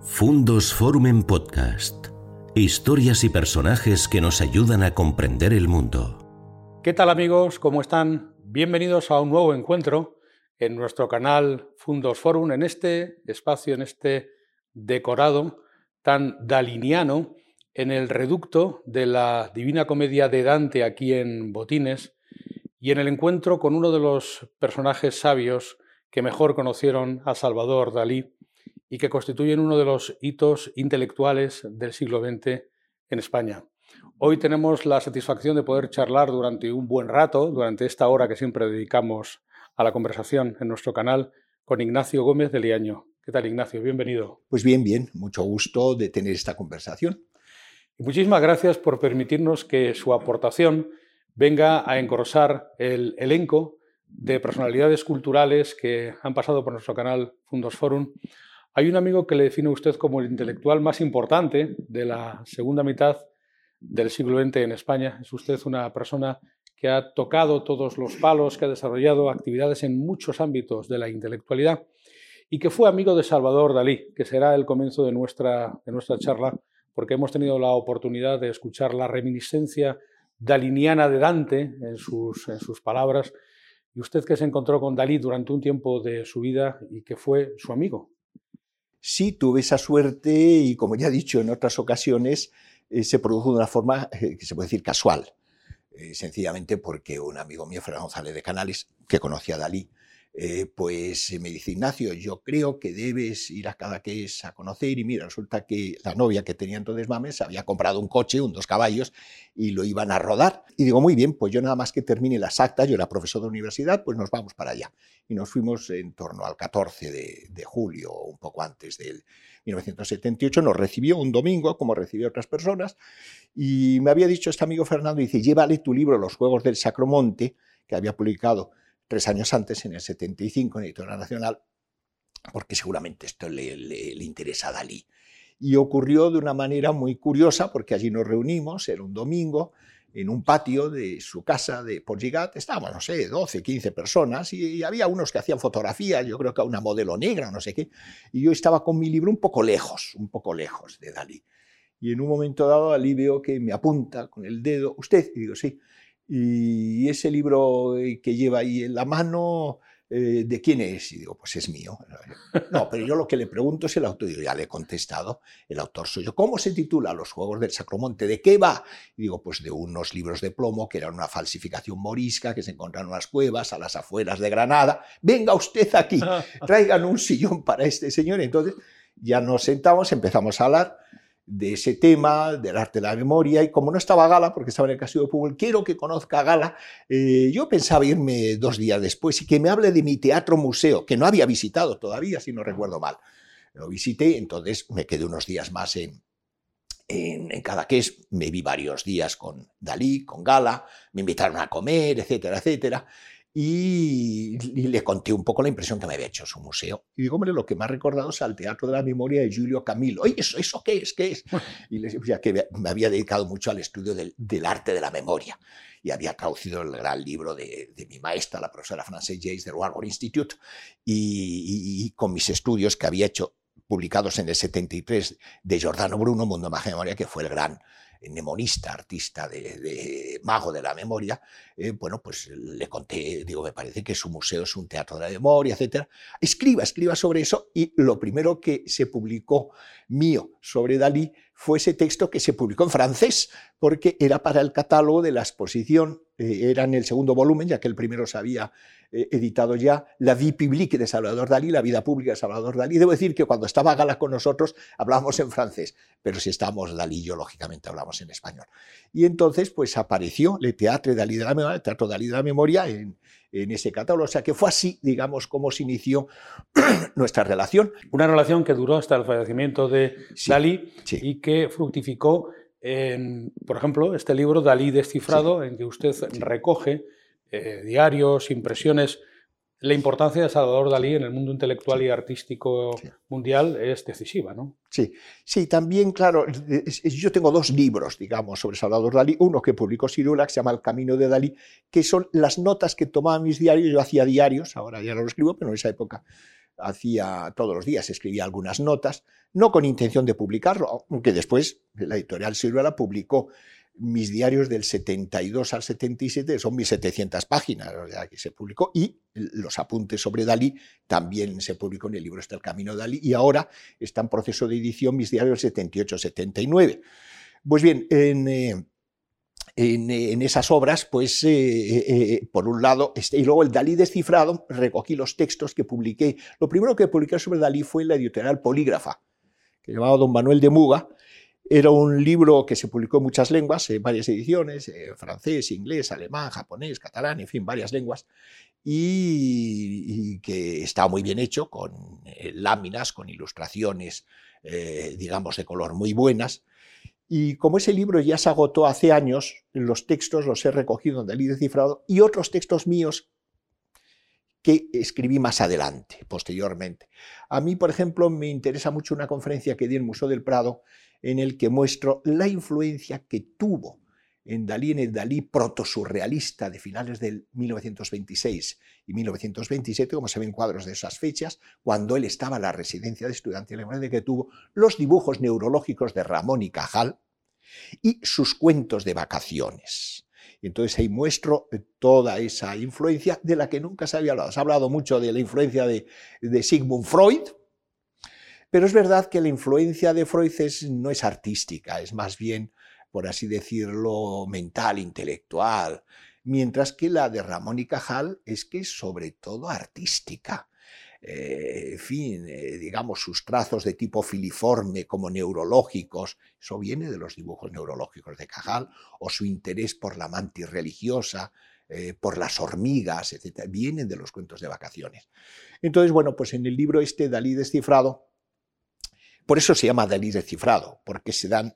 Fundos Forum en Podcast. Historias y personajes que nos ayudan a comprender el mundo. ¿Qué tal amigos? ¿Cómo están? Bienvenidos a un nuevo encuentro en nuestro canal Fundos Forum, en este espacio, en este decorado tan daliniano, en el reducto de la Divina Comedia de Dante aquí en Botines, y en el encuentro con uno de los personajes sabios que mejor conocieron a Salvador Dalí y que constituyen uno de los hitos intelectuales del siglo XX en España. Hoy tenemos la satisfacción de poder charlar durante un buen rato, durante esta hora que siempre dedicamos a la conversación en nuestro canal, con Ignacio Gómez de Liaño. ¿Qué tal, Ignacio? Bienvenido. Pues bien, bien, mucho gusto de tener esta conversación. Y muchísimas gracias por permitirnos que su aportación venga a engrosar el elenco de personalidades culturales que han pasado por nuestro canal Fundos Forum hay un amigo que le define a usted como el intelectual más importante de la segunda mitad del siglo XX en España. Es usted una persona que ha tocado todos los palos, que ha desarrollado actividades en muchos ámbitos de la intelectualidad y que fue amigo de Salvador Dalí, que será el comienzo de nuestra, de nuestra charla, porque hemos tenido la oportunidad de escuchar la reminiscencia daliniana de Dante en sus, en sus palabras, y usted que se encontró con Dalí durante un tiempo de su vida y que fue su amigo. Sí, tuve esa suerte y, como ya he dicho en otras ocasiones, eh, se produjo de una forma eh, que se puede decir casual. Eh, sencillamente porque un amigo mío, Fernando González de Canales, que conocía a Dalí, eh, pues me dice, Ignacio, yo creo que debes ir a Cadaqués a conocer y mira, resulta que la novia que tenía entonces Mames había comprado un coche, un dos caballos, y lo iban a rodar. Y digo, muy bien, pues yo nada más que termine las actas, yo era profesor de universidad, pues nos vamos para allá. Y nos fuimos en torno al 14 de, de julio, un poco antes del 1978, nos recibió un domingo, como recibió otras personas, y me había dicho este amigo Fernando, dice, llévale tu libro Los Juegos del Sacromonte, que había publicado tres años antes, en el 75, en Editorial Nacional, porque seguramente esto le, le, interesa a Dalí. Y ocurrió de una manera muy curiosa, porque allí nos reunimos, era un domingo, en un patio de su casa de Porgigat, estábamos, no sé, 12, 15 personas, y, había unos que hacían fotografías, yo creo que una modelo negra, no sé qué, y yo estaba con mi libro un poco lejos, un poco lejos de Dalí. Y en un momento dado Dalí veo que me apunta con el dedo, ¿usted? Y digo, sí. Y ese libro eh, que lleva ahí en la mano, eh, ¿de quién es? Y digo, pues es mío. No, pero yo lo que le pregunto es el autor. Digo, ya le he contestado, el autor soy yo. ¿Cómo se titula Los Juegos del Sacromonte? ¿De qué va? Y digo, pues de unos libros de plomo que eran una falsificación morisca que se encontraron en unas cuevas a las afueras de Granada. Venga usted aquí, traigan un sillón para este señor. Entonces ya nos sentamos, empezamos a hablar de ese tema, del arte de la memoria, y como no estaba Gala, porque estaba en el Castillo de Público, quiero que conozca a Gala, eh, yo pensaba irme dos días después y que me hable de mi teatro museo, que no había visitado todavía, si no recuerdo mal. Lo visité, entonces me quedé unos días más en, en, en Cadaqués, me vi varios días con Dalí, con Gala, me invitaron a comer, etcétera, etcétera y, y, le conté un poco la impresión que me había hecho su museo. Y digo, hombre, lo que ha recordado es al Teatro de la Memoria de Giulio Camilo. Oye, ¿eso, eso qué es? ¿Qué es? Y le decía que me había dedicado mucho al estudio del, del, arte de la memoria y había traducido el gran libro de, de mi maestra, la profesora Frances James del Warburg Institute, y, y, y con mis estudios que había hecho publicados en el 73 de Giordano Bruno, Mundo Magia Memoria, que fue el gran mnemonista, artista de, mago de la memoria, eh, bueno, pues le conté, digo, me parece que su museo es un teatro de la memoria, etcétera. Escriba, escriba sobre eso y lo primero que se publicó mío sobre Dalí fue ese texto que se publicó en francés, porque era para el catálogo de la exposición, eh, era en el segundo volumen, ya que el primero se había eh, editado ya, La vie publique de Salvador Dalí, la vida pública de Salvador Dalí. Debo decir que cuando estaba Gala con nosotros hablábamos en francés, pero si estamos Dalí yo, lógicamente hablamos en español. Y entonces, pues apareció Le Teatre Dalí de la Memoria, el Teatro Dalí de la Memoria en, en ese catálogo. O sea que fue así, digamos, como se inició nuestra relación. Una relación que duró hasta el fallecimiento de sí, Dalí sí. y que fructificó en, por ejemplo, este libro Dalí descifrado, sí. en que usted recoge eh, diarios, impresiones. La importancia de Salvador Dalí en el mundo intelectual y artístico sí. mundial es decisiva, ¿no? Sí, sí, también, claro, yo tengo dos libros, digamos, sobre Salvador Dalí. Uno que publicó Cirula, que se llama El Camino de Dalí, que son las notas que tomaba mis diarios. Yo hacía diarios, ahora ya no lo escribo, pero en esa época hacía todos los días, escribía algunas notas, no con intención de publicarlo, aunque después la editorial Silvera publicó mis diarios del 72 al 77, son 1700 páginas, que se publicó, y los apuntes sobre Dalí también se publicó en el libro Este el Camino de Dalí, y ahora está en proceso de edición mis diarios del 78-79. Pues bien, en, eh, en, esas obras, pues, eh, eh, por un lado, este, y luego el Dalí descifrado, recogí los textos que publiqué. Lo primero que publiqué sobre Dalí fue la editorial Polígrafa, que llamaba Don Manuel de Muga, era un libro que se publicó en muchas lenguas, en varias ediciones, francés, inglés, alemán, japonés, catalán, en fin, varias lenguas, y, que estaba muy bien hecho, con eh, láminas, con ilustraciones, eh, digamos, de color muy buenas. Y como ese libro ya se agotó hace años, los textos los he recogido en Dalí Cifrado y otros textos míos que escribí más adelante, posteriormente. A mí, por ejemplo, me interesa mucho una conferencia que di en el Museo del Prado en el que muestro la influencia que tuvo en Dalí, en el Dalí protosurrealista de finales del 1926 y 1927, como se ven cuadros de esas fechas, cuando él estaba en la residencia de estudiantes de que tuvo los dibujos neurológicos de Ramón y Cajal y sus cuentos de vacaciones. Entonces ahí muestro toda esa influencia de la que nunca se había hablado. Se ha hablado mucho de la influencia de Sigmund Freud, pero es verdad que la influencia de Freud no es artística, es más bien, por así decirlo, mental, intelectual, mientras que la de Ramón y Cajal es que es sobre todo artística. Eh, en fin, eh, digamos, sus trazos de tipo filiforme como neurológicos, eso viene de los dibujos neurológicos de Cajal, o su interés por la mantis religiosa, eh, por las hormigas, etc., vienen de los cuentos de vacaciones. Entonces, bueno, pues en el libro este Dalí descifrado, por eso se llama Dalí descifrado, porque se dan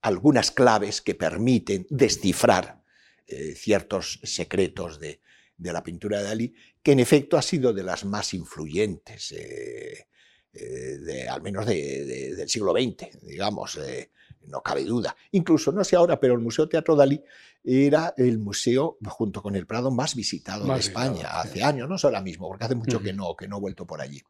algunas claves que permiten descifrar eh, ciertos secretos de, la pintura de Dalí, que en efecto ha sido de las más influyentes, eh, eh, al menos del siglo XX, digamos, no cabe duda. Incluso, no sé ahora, pero el Museo Teatro Dalí era el museo, junto con el Prado, más visitado de España hace años, no es ahora mismo, porque hace mucho que, no, que no he vuelto por allí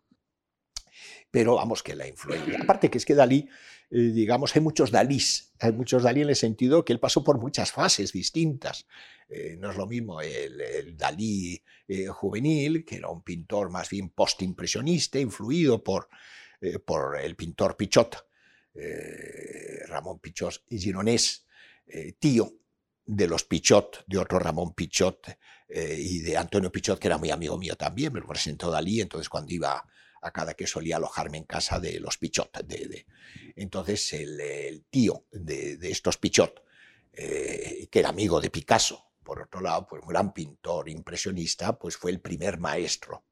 pero vamos que la influencia. Aparte que es que Dalí, eh, digamos, hay muchos Dalís, hay muchos Dalí en el sentido que él pasó por muchas fases distintas. Eh, no es lo mismo el, Dalí eh, juvenil, que era un pintor más bien postimpresionista, influido por, por el pintor Pichot, Ramón Pichot y Gironés, tío de los Pichot, de otro Ramón Pichot y de Antonio Pichot, que era muy amigo mío también, me lo presentó Dalí, entonces cuando iba a cada que solía alojarme en casa de los Pichot. De, entonces el, tío de, estos Pichot, eh, que era amigo de Picasso, por otro lado, pues un gran pintor impresionista, pues fue el primer maestro,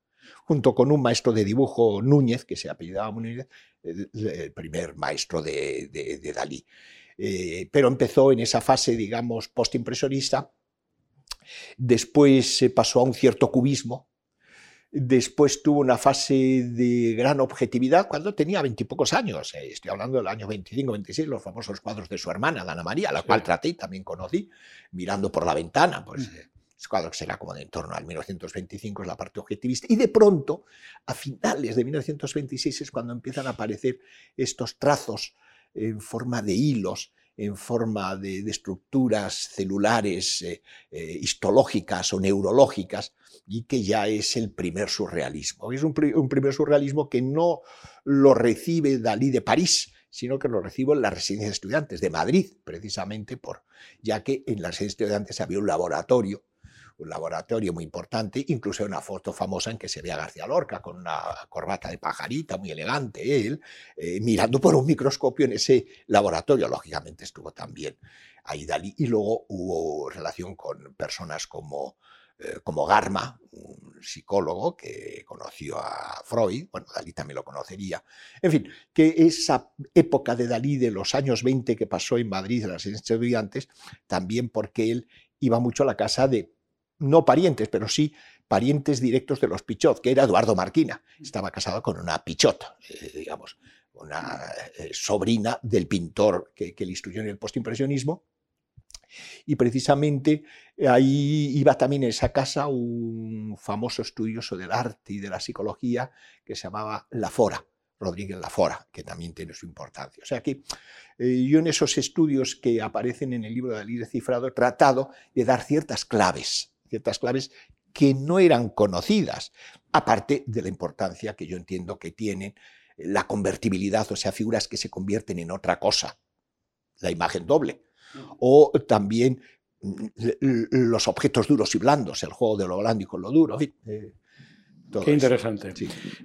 junto con un maestro de dibujo Núñez, que se apellidaba Núñez, el, primer maestro de, Dalí. Eh, pero empezó en esa fase, digamos, postimpresionista, después se pasó a un cierto cubismo, Después tuvo una fase de gran objetividad cuando tenía veintipocos años. Eh, estoy hablando del año 25, 26, los famosos cuadros de su hermana, Dana María, la cual traté y también conocí, mirando por la ventana. Pues, ese cuadro que será como de en torno al 1925, es la parte objetivista. Y de pronto, a finales de 1926, es cuando empiezan a aparecer estos trazos en forma de hilos en forma de, estructuras celulares eh, eh, histológicas o neurológicas y que ya es el primer surrealismo. Es un, primer surrealismo que no lo recibe Dalí de París, sino que lo recibo en la residencia de estudiantes de Madrid, precisamente por, ya que en la residencia de estudiantes había un laboratorio un laboratorio muy importante, incluso una foto famosa en que se ve a García Lorca con una corbata de pajarita muy elegante, él, eh, mirando por un microscopio en ese laboratorio. Lógicamente estuvo también ahí Dalí y luego hubo relación con personas como, eh, como Garma, un psicólogo que conoció a Freud, bueno, Dalí también lo conocería. En fin, que esa época de Dalí de los años 20 que pasó en Madrid en las estudiantes, también porque él iba mucho a la casa de no parientes, pero sí parientes directos de los Pichot, que era Eduardo Marquina. Estaba casado con una Pichot, eh, digamos, una eh, sobrina del pintor que, le instruyó en el postimpresionismo. Y precisamente ahí iba también en esa casa un famoso estudioso del arte y de la psicología que se llamaba Lafora, Rodríguez Lafora, que también tiene su importancia. O sea que eh, yo en esos estudios que aparecen en el libro de Libre Cifrado he tratado de dar ciertas claves, ciertas claves que no eran conocidas, aparte de la importancia que yo entiendo que tienen la convertibilidad, o sea, figuras que se convierten en otra cosa, la imagen doble, o también mm, los objetos duros y blandos, el juego de lo blando y con lo duro. Eh, Qué interesante.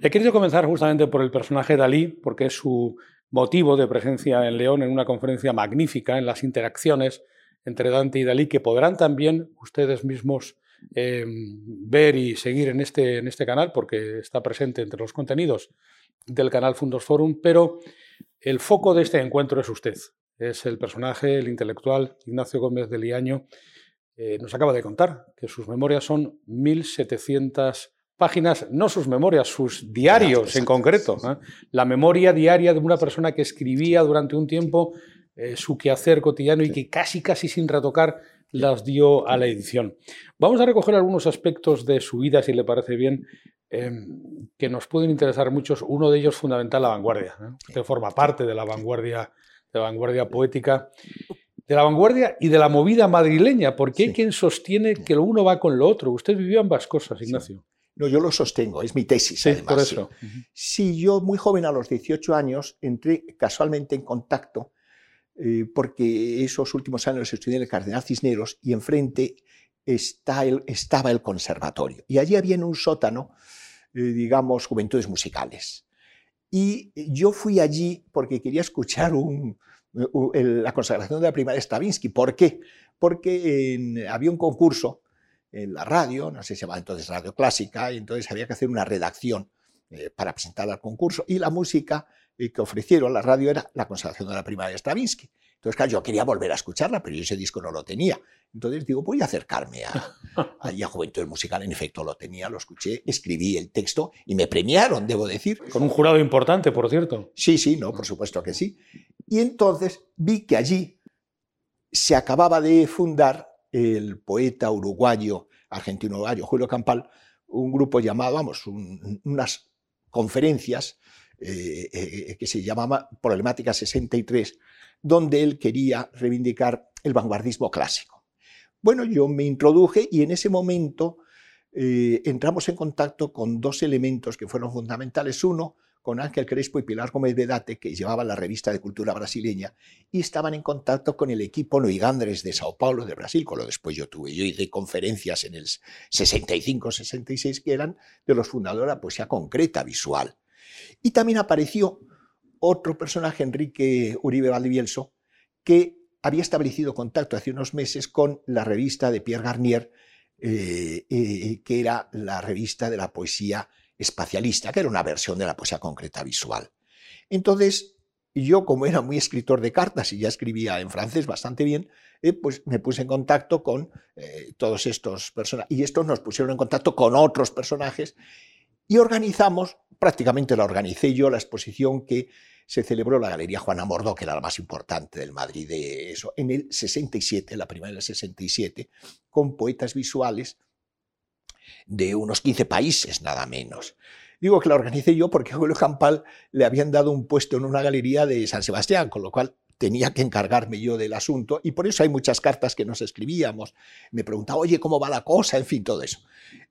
He querido comenzar justamente por el personaje Dalí, porque es su motivo de presencia en León en una conferencia magnífica en las interacciones entre Dante y Dalí, que podrán también ustedes mismos em, ver y seguir en este, en este canal, porque está presente entre los contenidos del canal Fundos Forum, pero el foco de este encuentro es usted, es el personaje, el intelectual Ignacio Gómez de Liaño. Eh, nos acaba de contar que sus memorias son 1.700 páginas, no sus memorias, sus diarios en concreto. ¿eh? La memoria diaria de una persona que escribía durante un tiempo eh, su quehacer cotidiano y que casi, casi sin retocar las dio a la edición. Vamos a recoger algunos aspectos de su vida, si le parece bien, em, que nos pueden interesar muchos. Uno de ellos fundamental, la vanguardia. que forma parte de la vanguardia de la vanguardia poética, de la vanguardia y de la movida madrileña, porque hay quien sostiene que lo uno va con lo otro. Usted vivió ambas cosas, Ignacio. No, yo lo sostengo, es mi tesis. Sí, por eso. Sí. yo muy joven, a los 18 años, entré casualmente en contacto, eh, porque esos últimos años estudié en el Cardenal Cisneros y enfrente está el, estaba el conservatorio. Y allí había en un sótano, eh, digamos, juventudes musicales. Y yo fui allí porque quería escuchar la consagración de la primaria Stravinsky. ¿Por qué? Porque había un concurso en la radio, no sé si se llamaba entonces Radio Clásica, y entonces había que hacer una redacción eh, para presentar al concurso. Y la música que ofrecieron la radio era la consagración de la primaria Stravinsky. Entonces, claro, yo quería volver a escucharla, pero yo ese disco no lo tenía. Entonces digo, voy a acercarme a, a, Juventud Musical. En efecto, lo tenía, lo escuché, escribí el texto y me premiaron, debo decir. Con un jurado importante, por cierto. Sí, sí, no, por supuesto que sí. Y entonces vi que allí se acababa de fundar el poeta uruguayo, argentino-uruguayo, Julio Campal, un grupo llamado, vamos, unas conferencias eh, eh, que se llamaba Problemática 63, donde él quería reivindicar el vanguardismo clásico. Bueno, yo me introduje y en ese momento eh, entramos en contacto con dos elementos que fueron fundamentales. Uno, con Ángel Crespo y Pilar Gómez Vedate, que llevaban la revista de cultura brasileña, y estaban en contacto con el equipo Noigandres de Sao Paulo, de Brasil, con lo después yo tuve. Yo hice conferencias en el 65-66 que eran de los fundadores de la poesía concreta, visual. Y también apareció otro personaje, Enrique Uribe Valdivielso, que había establecido contacto hace unos meses con la revista de Pierre Garnier, eh, eh, que era la revista de la poesía espacialista, que era una versión de la poesía concreta visual. Entonces, yo como era muy escritor de cartas y ya escribía en francés bastante bien, eh, pues me puse en contacto con todos estos personajes. Y estos nos pusieron en contacto con otros personajes y organizamos, prácticamente la organicé yo, la exposición que se celebró la Galería Juana Mordó, que era la más importante del Madrid de eso, en el 67, la primera del 67, con poetas visuales de unos 15 países, nada menos. Digo que la organicé yo porque a Julio Campal le habían dado un puesto en una galería de San Sebastián, con lo cual tenía que encargarme yo del asunto y por eso hay muchas cartas que nos escribíamos. Me preguntaba, oye, ¿cómo va la cosa? En fin, todo eso.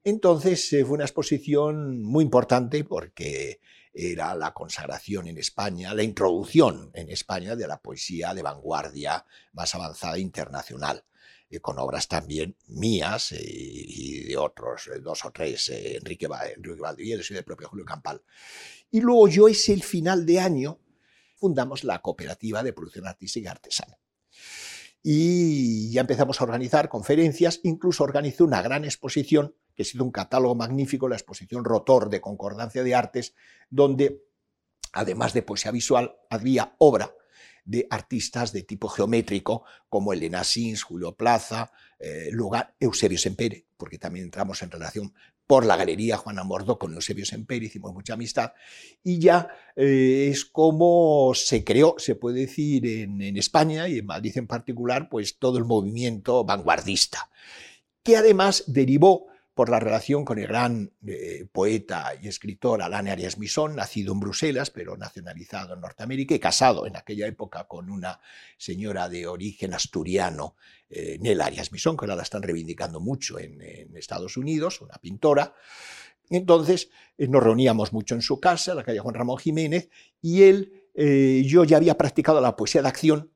Entonces eh, fue una exposición muy importante porque era la consagración en España, la introducción en España de la poesía de vanguardia más avanzada internacional, eh, con obras también mías eh, y de otros, dos o tres, Enrique, Enrique Valdivieso y del propio Julio Campal. Y luego yo ese el final de año fundamos la cooperativa de producción artística y artesana. Y ya empezamos a organizar conferencias, incluso organizé una gran exposición que ha sido un catálogo magnífico, la exposición Rotor de Concordancia de Artes, donde, además de poesía visual, había obra de artistas de tipo geométrico como Elena Sins, Julio Plaza, eh, lugar Eusebio Sempere, porque también entramos en relación por la Galería Juana Mordo con Eusebio Semper, hicimos mucha amistad, y ya eh, es como se creó, se puede decir, en, en, España y en Madrid en particular, pues todo el movimiento vanguardista, que además derivó por la relación con el gran eh, poeta y escritor Alain Arias Misson, nacido en Bruselas, pero nacionalizado en Norteamérica y casado en aquella época con una señora de origen asturiano, eh, Arias Misson, que ahora la están reivindicando mucho en, Estados Unidos, una pintora. Entonces eh, nos reuníamos mucho en su casa, en la calle Juan Ramón Jiménez, y él, yo ya había practicado la poesía de acción,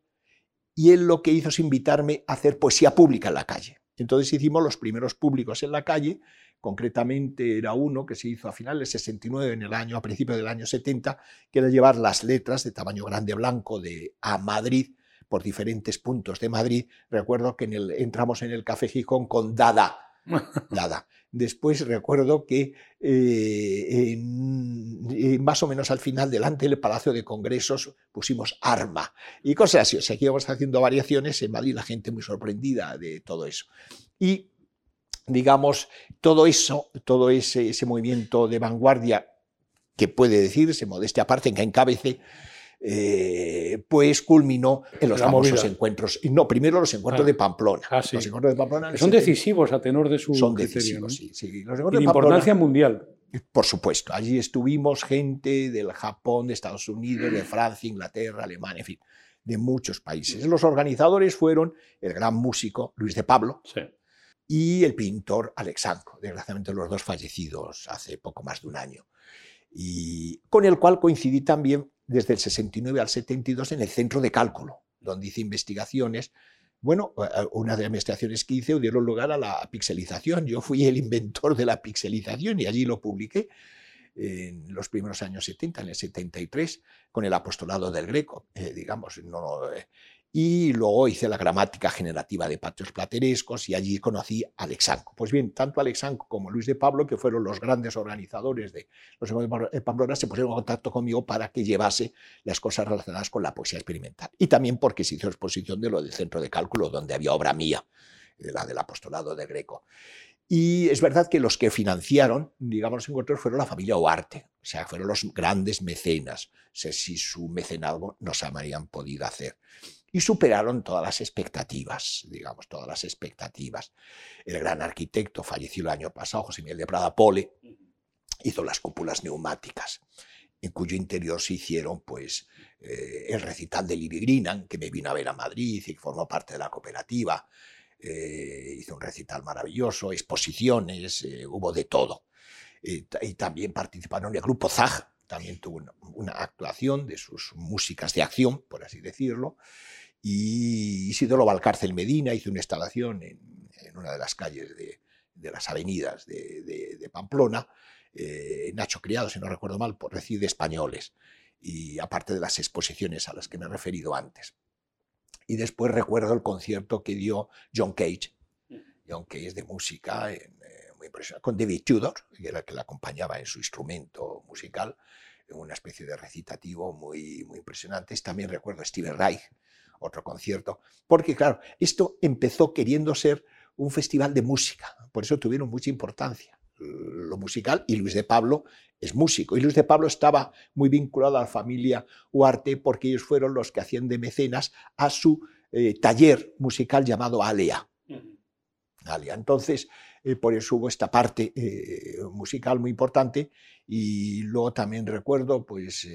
y él lo que hizo es invitarme a hacer poesía pública en la calle. Entonces hicimos los primeros públicos en la calle, concretamente era uno que se hizo a finales del 69, en el año, a principios del año 70, que era llevar las letras de tamaño grande blanco de a Madrid por diferentes puntos de Madrid. Recuerdo que en el, entramos en el Café Gijón con Dada, Dada. Después recuerdo que eh, más o menos al final, delante del Palacio de Congresos, pusimos arma y cosas así. O sea, que íbamos haciendo variaciones en Madrid, la gente muy sorprendida de todo eso. Y, digamos, todo eso, todo ese, ese movimiento de vanguardia que puede decirse, modestia aparte, en que encabece, eh, pues culminó en los famosos encuentros. Y no, primero los encuentros de Pamplona. Ah, los encuentros de Pamplona son decisivos a tenor de su Son decisivos, sí, sí. Los de importancia mundial. Por supuesto, allí estuvimos gente del Japón, de Estados Unidos, de Francia, Inglaterra, Alemania, en fin, de muchos países. Los organizadores fueron el gran músico Luis de Pablo y el pintor Alexandro, desgraciadamente los dos fallecidos hace poco más de un año, y con el cual coincidí también desde el 69 al 72 en el centro de cálculo, donde hice investigaciones. Bueno, una de las investigaciones que hice dieron lugar a la pixelización. Yo fui el inventor de la pixelización y allí lo publiqué en los primeros años 70, en el 73, con el apostolado del Greco, eh, digamos, no, eh, y luego hice la gramática generativa de patios platerescos y allí conocí a Alexanco. Pues bien, tanto Alexanco como Luis de Pablo, que fueron los grandes organizadores de los de Pamplona, se pusieron en contacto conmigo para que llevase las cosas relacionadas con la poesía experimental. Y también porque se hizo exposición de lo del centro de cálculo, donde había obra mía, la del apostolado de Greco. Y es verdad que los que financiaron, digamos, los encuentros fueron la familia Oarte, o sea, fueron los grandes mecenas. No sé si su mecenazgo nos habrían podido hacer y superaron todas las expectativas, digamos, todas las expectativas. El gran arquitecto falleció el año pasado, José Miguel de Prada Pole, hizo las cúpulas neumáticas, en cuyo interior se hicieron pues, eh, el recital de Lili Grinan, que me vino a ver a Madrid y formó parte de la cooperativa. Eh, hizo un recital maravilloso, exposiciones, eh, hubo de todo. y también participaron el grupo ZAG, también tuvo una, actuación de sus músicas de acción, por así decirlo, y Isidoro Valcárcel Medina hizo una instalación en, una de las calles de, las avenidas de, Pamplona, eh, Nacho Criado, si no recuerdo mal, por decir de españoles, y aparte de las exposiciones a las que me he referido antes. Y después recuerdo el concierto que dio John Cage, John Cage de música, eh, muy impresionante, con David Tudor, que era el que le acompañaba en su instrumento musical, una especie de recitativo muy, muy impresionante. También recuerdo a Steven Reich, otro concierto, porque claro, esto empezó queriendo ser un festival de música, por eso tuvieron mucha importancia. Lo musical y Luis de Pablo es músico. Y Luis de Pablo estaba muy vinculado a la familia Huarte porque ellos fueron los que hacían de mecenas a su eh, taller musical llamado Alea. Alea. Entonces, eh, por eso hubo esta parte eh, musical muy importante. Y luego también recuerdo pues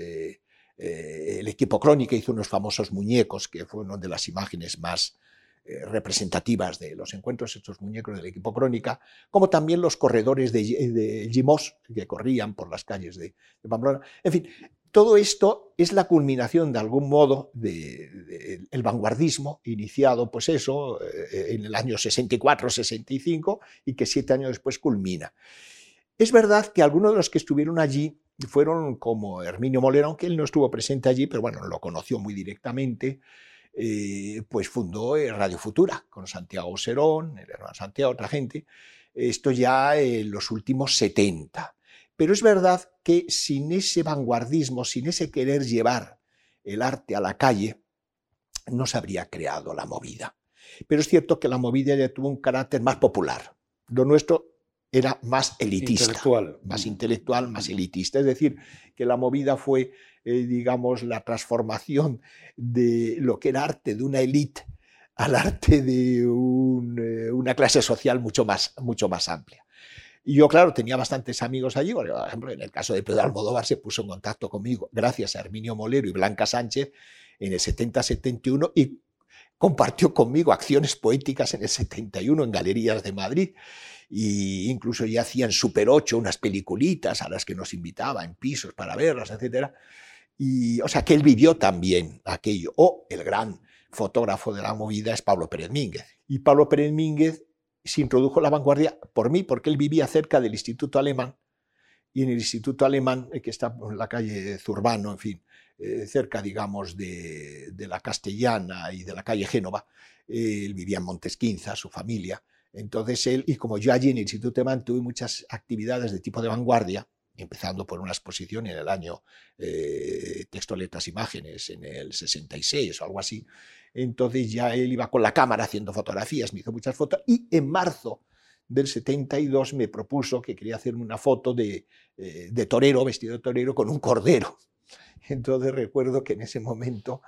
eh, el equipo Crónica hizo unos famosos muñecos, que fue una de las imágenes más eh, representativas de los encuentros, estos muñecos del equipo Crónica, como también los corredores de, de Gimos, que corrían por las calles de, Pamplona. En fin, todo esto es la culminación de algún modo del de, vanguardismo iniciado, pues eso, eh, en el año 64-65 y que siete años después culmina. Es verdad que algunos de los que estuvieron allí fueron como Herminio Molero, aunque él no estuvo presente allí, pero bueno, lo conoció muy directamente, eh, pues fundó eh, Radio Futura con Santiago Serón, el hermano Santiago, otra gente, esto ya en los últimos 70. Pero es verdad que sin ese vanguardismo, sin ese querer llevar el arte a la calle, no se habría creado la movida. Pero es cierto que la movida ya tuvo un carácter más popular. Lo nuestro era más elitista. Intelectual. Más intelectual, más elitista. Es decir, que la movida fue, eh, digamos, la transformación de lo que era arte de una élite al arte de eh, una clase social mucho más, mucho más amplia. Y yo, claro, tenía bastantes amigos allí, por ejemplo, en el caso de Pedro Almodóvar se puso en contacto conmigo gracias a Herminio Molero y Blanca Sánchez en el 70-71 y compartió conmigo acciones poéticas en el 71 en galerías de Madrid y incluso ya hacían Super 8 unas peliculitas a las que nos invitaba en pisos para verlas, etc. Y, o sea, que él vivió también aquello. O el gran fotógrafo de la movida es Pablo Pérez Mínguez. Y Pablo Pérez Mínguez se introdujo en la vanguardia por mí, porque él vivía cerca del Instituto Alemán, y en el Instituto Alemán, eh, que está en la calle Zurbano, en fin, eh, cerca, digamos, de, la Castellana y de la calle Génova, eh, él vivía en Montesquinza, su familia. Entonces él, y como yo allí en el Instituto Alemán tuve muchas actividades de tipo de vanguardia, empezando por una exposición en el año eh, Texto, Letras, Imágenes, en el 66 o algo así. Entonces ya él iba con la cámara haciendo fotografías, me hizo muchas fotos y en marzo del 72 me propuso que quería hacerme una foto de, eh, de torero, vestido de torero, con un cordero. Entonces recuerdo que en ese momento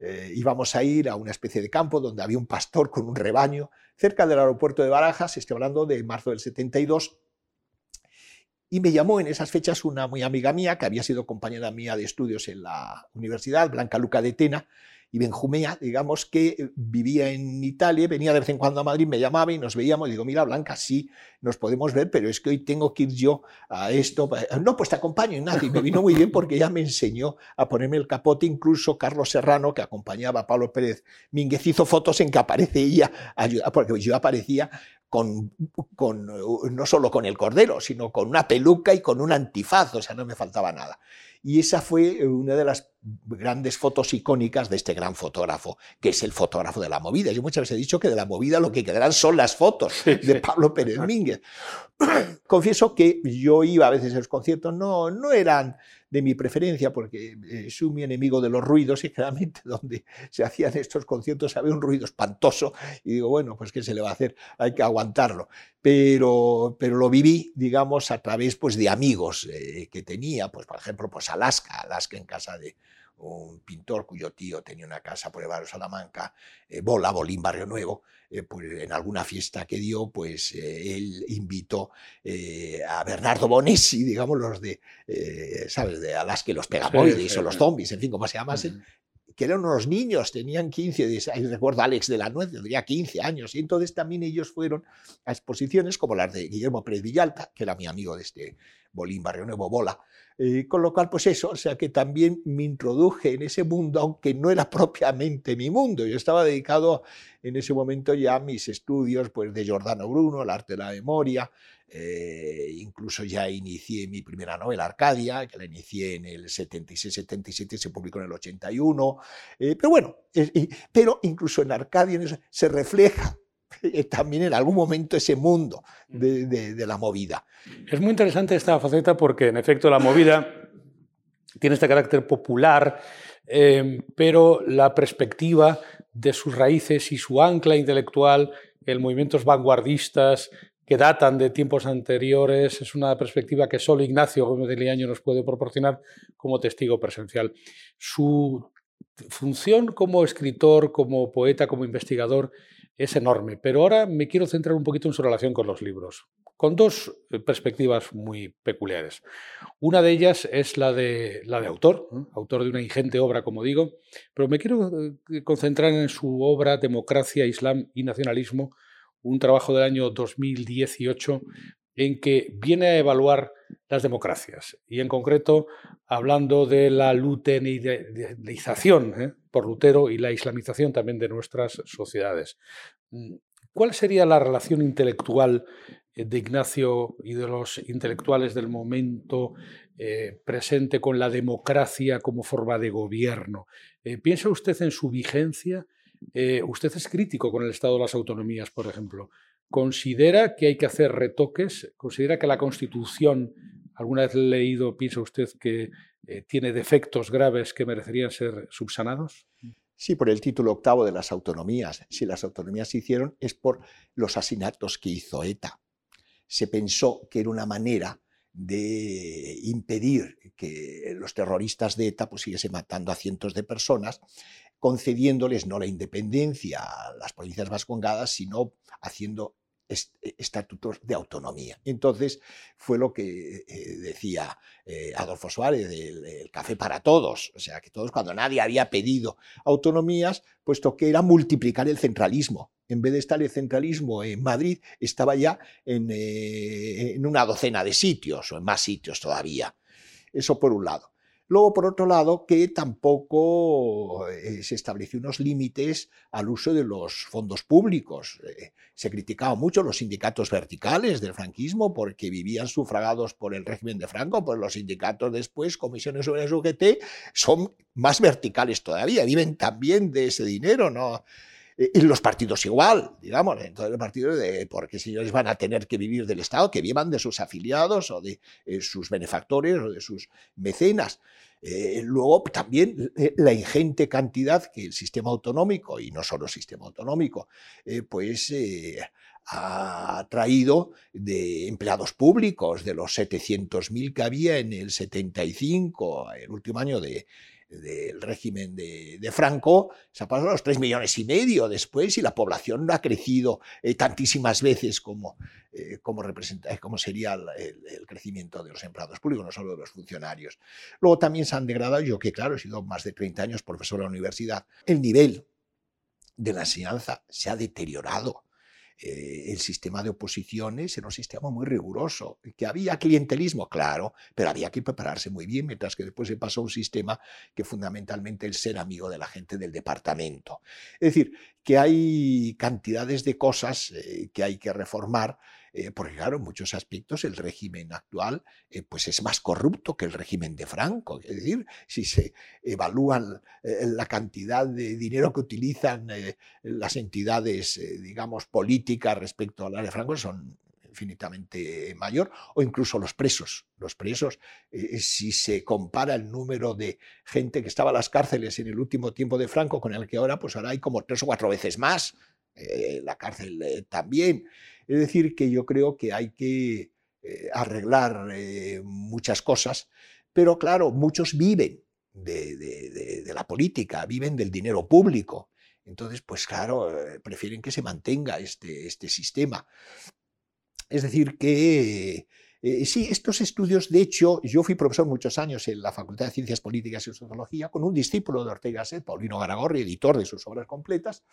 eh, íbamos a ir a una especie de campo donde había un pastor con un rebaño cerca del aeropuerto de Barajas, estoy hablando de marzo del 72, y me llamó en esas fechas una muy amiga mía, que había sido compañera mía de estudios en la universidad, Blanca Luca de Tena, y Benjumea, digamos que eh, vivía en Italia, venía de vez en cuando a Madrid, me llamaba y nos veíamos, y digo, mira Blanca, sí, nos podemos ver, pero es que hoy tengo que ir yo a esto. No, pues te acompaño, Ignacio, y me vino muy bien porque ella me enseñó a ponerme el capote, incluso Carlos Serrano, que acompañaba a Pablo Pérez Mínguez, hizo fotos en que aparece ella, porque yo aparecía con, con, no solo con el cordero, sino con una peluca y con un antifaz, o sea, no me faltaba nada. Y esa fue una de las grandes fotos icónicas de este gran fotógrafo, que es el fotógrafo de la movida. Yo muchas veces he dicho que de la movida lo que quedarán son las fotos de Pablo Pérez Mínguez. Confieso que yo iba a veces a los conciertos, no, no eran de mi preferencia, porque eh, soy mi enemigo de los ruidos y generalmente donde se hacían estos conciertos había un ruido espantoso y digo, bueno, pues qué se le va a hacer, hay que aguantarlo. Pero, pero lo viví, digamos, a través pues, de amigos eh, que tenía, pues por ejemplo, pues Alaska, Alaska en casa de, un pintor cuyo tío tenía una casa por el barrio Salamanca, eh, Bola, Bolín, Barrio Nuevo, eh, pues en alguna fiesta que dio, pues eh, él invitó a Bernardo Bonesi, digamos, los de, ¿sabes?, de Alaska, los Pegamoides o los zombies, en fin, como se llamasen, que eran unos niños, tenían 15, 16, recuerdo Alex de la Nuez, tendría 15 años, y entonces también ellos fueron a exposiciones como las de Guillermo Pérez Villalta, que era mi amigo de este Bolín, Barrio Nuevo, Bola, eh, con lo cual, pues eso, o sea que también me introduje en ese mundo, aunque no era propiamente mi mundo. Yo estaba dedicado en ese momento ya a mis estudios pues, de Giordano Bruno, el arte de la memoria. Eh, incluso ya inicié mi primera novela, Arcadia, que la inicié en el 76-77 se publicó en el 81. Eh, pero bueno, pero incluso en Arcadia se refleja también en algún momento ese mundo mm. de, la movida. Es muy interesante esta faceta porque en efecto la movida tiene este carácter popular, em, pero la perspectiva de sus raíces y su ancla intelectual en movimientos vanguardistas que datan de tiempos anteriores es una perspectiva que solo Ignacio Gómez de Liaño nos puede proporcionar como testigo presencial. Su función como escritor, como poeta, como investigador es enorme, pero ahora me quiero centrar un poquito en su relación con los libros, con dos eh, perspectivas muy peculiares. Una de ellas es la de, la de autor, autor de una ingente obra, como digo, pero me quiero eh, concentrar en su obra Democracia, Islam y Nacionalismo, un trabajo del año 2018 en que viene a evaluar las democracias y en concreto hablando de la luteranización ¿eh? por Lutero y la islamización también de nuestras sociedades. Mm, ¿Cuál sería la relación intelectual eh, de Ignacio y de los intelectuales del momento eh, presente con la democracia como forma de gobierno? ¿Piensa usted en su vigencia? usted es crítico con el Estado de las autonomías, por ejemplo. ¿Considera que hay que hacer retoques? ¿Considera que la Constitución, alguna vez leído, piensa usted que eh, tiene defectos graves que merecerían ser subsanados? Sí, por el título octavo de las autonomías. Si las autonomías se hicieron es por los asesinatos que hizo ETA. se pensó que era una manera de impedir que los terroristas de ETA pues, siguiesen matando a cientos de personas, concediéndoles no la independencia a las provincias vascongadas, sino haciendo estatutos de autonomía. Entonces fue lo que eh, decía eh, Adolfo Suárez del, café para todos, o sea que todos cuando nadie había pedido autonomías, puesto que era multiplicar el centralismo. En vez de estar el centralismo en Madrid, estaba ya eh, en una docena de sitios o en más sitios todavía. Eso por un lado. Luego, por otro lado, que tampoco eh, se estableció unos límites al uso de los fondos públicos. Eh, se criticaban mucho los sindicatos verticales del franquismo porque vivían sufragados por el régimen de Franco, pues los sindicatos después, comisiones el UGT, son más verticales todavía, viven también de ese dinero, ¿no? Eh, y los partidos igual, digamos, entonces el partido de, porque señores van a tener que vivir del Estado, que vivan de sus afiliados o de sus benefactores o de sus mecenas. Eh, luego también eh, la ingente cantidad que el sistema autonómico, y no solo el sistema autonómico, eh, pues ha traído de empleados públicos, de los 700.000 que había en el 75, el último año de, del régimen de, Franco, se ha pasado los 3 millones y medio después y la población no ha crecido eh, tantísimas veces como, eh, como, representa, como sería el, crecimiento de los empleados públicos, no solo de los funcionarios. Luego también se han degradado, yo que claro, he sido más de 30 años profesor de la universidad, el nivel de la enseñanza se ha deteriorado. Eh, el sistema de oposiciones era un sistema muy riguroso, que había clientelismo, claro, pero había que prepararse muy bien, mientras que después se pasó a un sistema que fundamentalmente el ser amigo de la gente del departamento. Es decir, que hay cantidades de cosas eh, que hay que reformar eh, porque claro, en muchos aspectos el régimen actual eh, pues es más corrupto que el régimen de Franco. Es decir, si se evalúan eh, la cantidad de dinero que utilizan las entidades, digamos, políticas respecto a la de Franco, son infinitamente mayor, o incluso los presos. Los presos, si se compara el número de gente que estaba en las cárceles en el último tiempo de Franco con el que ahora, pues ahora hay como tres o cuatro veces más. la cárcel también. Es decir, que yo creo que hay que eh, arreglar eh, muchas cosas, pero claro, muchos viven de, la política, viven del dinero público. Entonces, pues claro, eh, prefieren que se mantenga este, este sistema. Es decir, que sí, estos estudios, de hecho, yo fui profesor muchos años en la Facultad de Ciencias Políticas y Sociología con un discípulo de Ortega Set, Paulino Garagorri, editor de sus obras completas,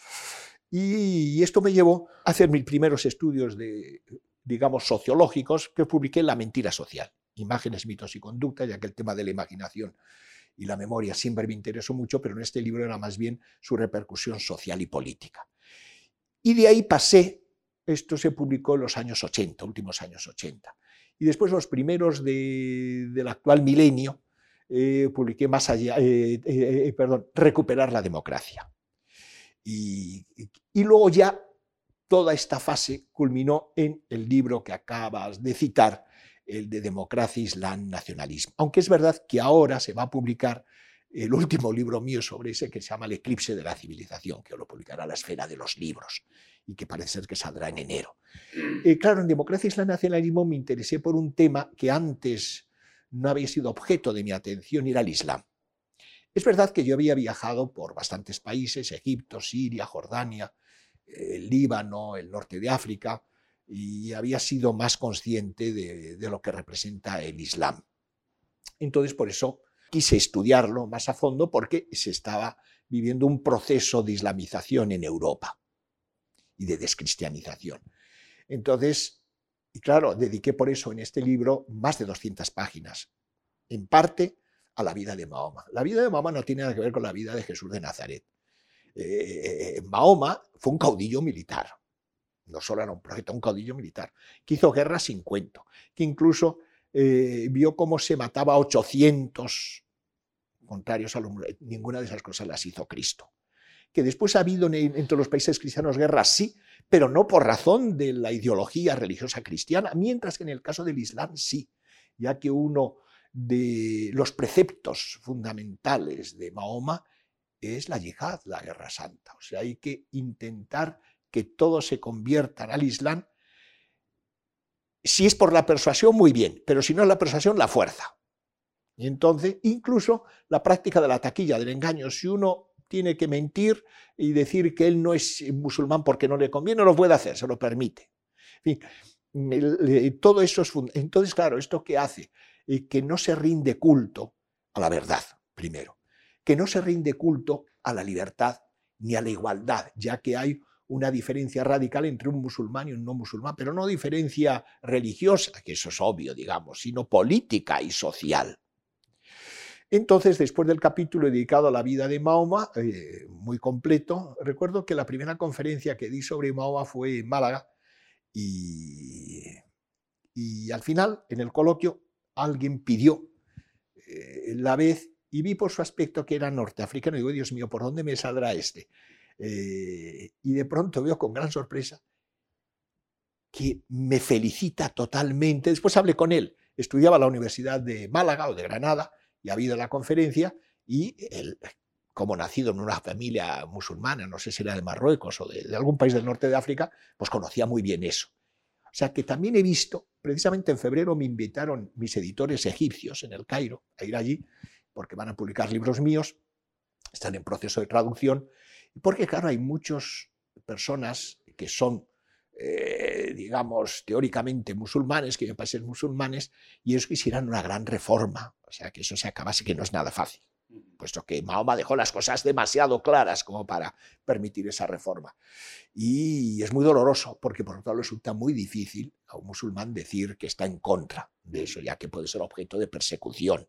y esto me llevó a hacer mis primeros estudios de, digamos, sociológicos que publiqué en La mentira social, imágenes, mitos y conducta, ya que el tema de la imaginación y la memoria siempre me interesó mucho, pero en este libro era más bien su repercusión social y política. Y de ahí pasé, esto se publicó en los años 80, últimos años 80. Y después los primeros del actual milenio, eh, publiqué más allá, eh, eh, Recuperar la democracia. Y, luego ya toda esta fase culminó en el libro que acabas de citar, el de Democracia, Islam, Nacionalismo. Aunque es verdad que ahora se va a publicar el último libro mío sobre ese que se llama El eclipse de la civilización, que lo publicará la esfera de los libros y que parece ser que saldrá en enero. Eh, claro, en Democracia, Islam, Nacionalismo me interesé por un tema que antes no había sido objeto de mi atención y era el Islam. Es verdad que yo había viajado por bastantes países, Egipto, Siria, Jordania, el Líbano, el norte de África, y había sido más consciente de, lo que representa el Islam. Entonces, por eso quise estudiarlo más a fondo porque se estaba viviendo un proceso de islamización en Europa y de descristianización. Entonces, y claro, dediqué por eso en este libro más de 200 páginas, en parte a la vida de Mahoma. La vida de Mahoma no tiene nada que ver con la vida de Jesús de Nazaret. Eh, Mahoma fue un caudillo militar, no solo era un profeta, un caudillo militar, que hizo guerra sin cuento, que incluso eh, vio cómo se mataba a 800 contrarios a hombre. Ninguna de esas cosas las hizo Cristo. Que después ha habido entre los países cristianos guerras, sí, pero no por razón de la ideología religiosa cristiana, mientras que en el caso del Islam sí, ya que uno de los preceptos fundamentales de Mahoma es la yihad, la guerra santa. O sea, hay que intentar que todos se conviertan al Islam si es por la persuasión, muy bien, pero si no es la persuasión, la fuerza. Y entonces, incluso la práctica de la taquilla, del engaño, si uno tiene que mentir y decir que él no es musulmán porque no le conviene, lo puede hacer, se lo permite. En fin, todo eso es Entonces, claro, ¿esto qué hace? Que no se rinde culto a la verdad, primero. Que no se rinde culto a la libertad ni a la igualdad, ya que hay una diferencia radical entre un musulmán y un no musulmán, pero no diferencia religiosa, que eso es obvio, digamos, sino política y social. Entonces, después del capítulo dedicado a la vida de Mahoma, eh, muy completo, recuerdo que la primera conferencia que di sobre Mahoma fue en Málaga y, al final, en el coloquio, alguien pidió eh, la vez y vi por su aspecto que era norteafricano y digo, Dios mío, ¿por dónde me saldrá este? Eh, y de pronto veo con gran sorpresa que me felicita totalmente. Después hablé con él, estudiaba en la Universidad de Málaga o de Granada y ha habido la conferencia y como nacido en una familia musulmana, no sé si era de Marruecos o de, algún país del norte de África, pues conocía muy bien eso. O sea que también he visto, precisamente en febrero me invitaron mis editores egipcios en el Cairo a ir allí, porque van a publicar libros míos, están en proceso de traducción, porque, claro, hay muchas personas que son, eh, digamos, teóricamente musulmanes, que parecen musulmanes, y ellos quisieran una gran reforma. O sea, que eso se acabase, que no es nada fácil, puesto que Mahoma dejó las cosas demasiado claras como para permitir esa reforma. Y es muy doloroso, porque por otro lado resulta muy difícil a un musulmán decir que está en contra de eso, ya que puede ser objeto de persecución,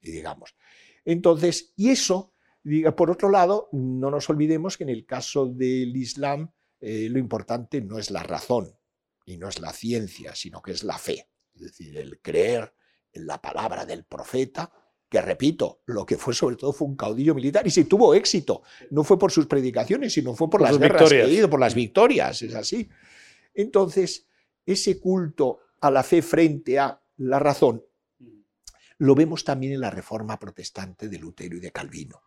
digamos. Entonces, y eso por otro lado, no nos olvidemos que en el caso del Islam eh, lo importante no es la razón y no es la ciencia, sino que es la fe. Es decir, el creer en la palabra del profeta, que repito, lo que fue sobre todo fue un caudillo militar y si tuvo éxito. No fue por sus predicaciones, sino fue por, las guerras que por las victorias, es así. Entonces, ese culto a la fe frente a la razón lo vemos también en la reforma protestante de Lutero y de Calvino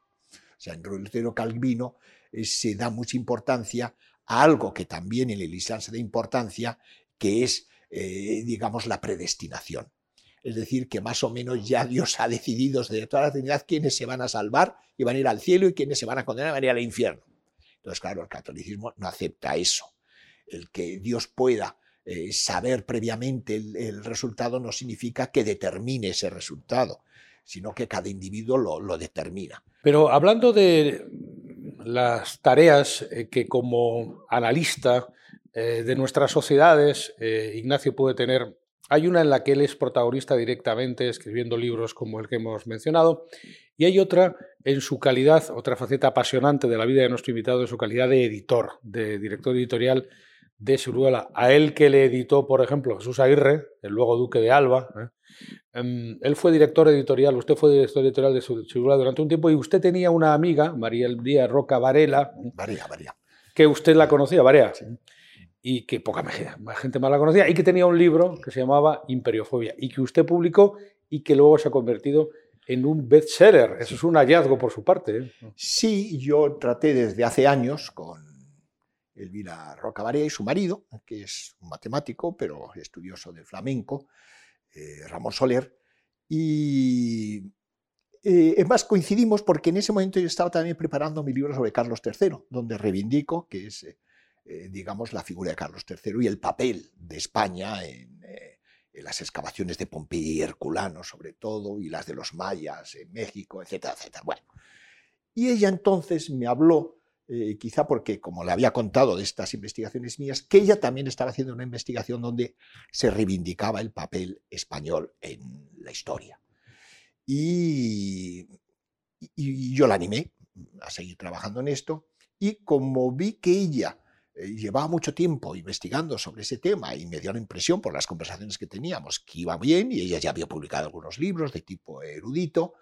sea, en Lutero Calvino eh, se da mucha importancia a algo que también en el Islam se da importancia, que es, eh, digamos, la predestinación. Es decir, que más o menos ya Dios ha decidido desde toda la eternidad quiénes se van a salvar y van a ir al cielo y quiénes se van a condenar y van a ir al infierno. Entonces, claro, el catolicismo no acepta eso. El que Dios pueda eh, saber previamente el, resultado no significa que determine ese resultado, sino que cada individuo lo determina. Pero hablando de las tareas eh, que como analista eh, de nuestras sociedades eh, Ignacio puede tener, hay una en la que él es protagonista directamente escribiendo libros como el que hemos mencionado y hay otra en su calidad, otra faceta apasionante de la vida de nuestro invitado, en su calidad de editor, de director editorial de Siruela. A él que le editó, por ejemplo, Jesús Aguirre, el luego duque de Alba. Em, él fue director editorial, usted fue director editorial de Siruela durante un tiempo y usted tenía una amiga, María Díaz Roca Varela. María, María. Que usted la conocía, Varea. Y que poca gente más la conocía. Y que tenía un libro que se llamaba Imperiofobia y que usted publicó y que luego se ha convertido en un bestseller. Eso es un hallazgo por su parte. ¿eh? Sí, yo traté desde hace años con Elvira Rocabarea y su marido, que es un matemático, pero estudioso del flamenco, eh, Ramón Soler. Y eh, más, coincidimos porque en ese momento yo estaba también preparando mi libro sobre Carlos III, donde reivindico que es, eh, digamos, la figura de Carlos III y el papel de España en, en, las excavaciones de Pompeya y Herculano, sobre todo, y las de los mayas en México, etcétera, etcétera. Bueno, y ella entonces me habló eh, quizá porque, como le había contado de estas investigaciones mías, que ella también estaba haciendo una investigación donde se reivindicaba el papel español en la historia. Y, yo la animé a seguir trabajando en esto, y como vi que ella eh, llevaba mucho tiempo investigando sobre ese tema y me dio la impresión por las conversaciones que teníamos que iba bien y ella ya había publicado algunos libros de tipo erudito,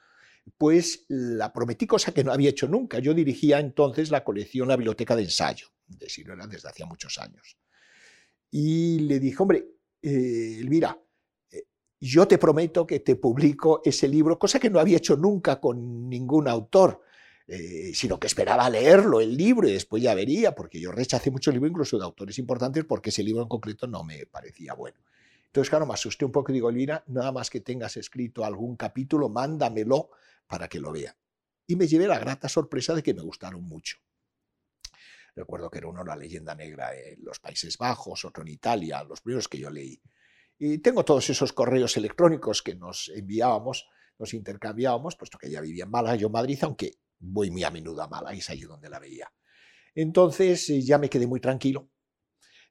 pues la prometí cosa que no había hecho nunca. Yo dirigía entonces la colección La Biblioteca de Ensayo, de Siruela desde hacía muchos años. Y le dije, hombre, eh, Elvira, eh, yo te prometo que te publico ese libro, cosa que no había hecho nunca con ningún autor, eh, sino que esperaba leerlo, el libro, y después ya vería, porque yo rechacé muchos libros, incluso de autores importantes, porque ese libro en concreto no me parecía bueno. Entonces, claro, me asusté un poco y digo, Elvira, nada más que tengas escrito algún capítulo, mándamelo para que lo vea. Y me llevé la grata sorpresa de que me gustaron mucho. Recuerdo que era uno la leyenda negra en los Países Bajos, otro en Italia, los primeros que yo leí. Y tengo todos esos correos electrónicos que nos enviábamos, nos intercambiábamos, puesto que ella vivía en Málaga, yo en Madrid, aunque voy muy a menudo a Málaga y es allí donde la veía. Entonces eh, ya me quedé muy tranquilo,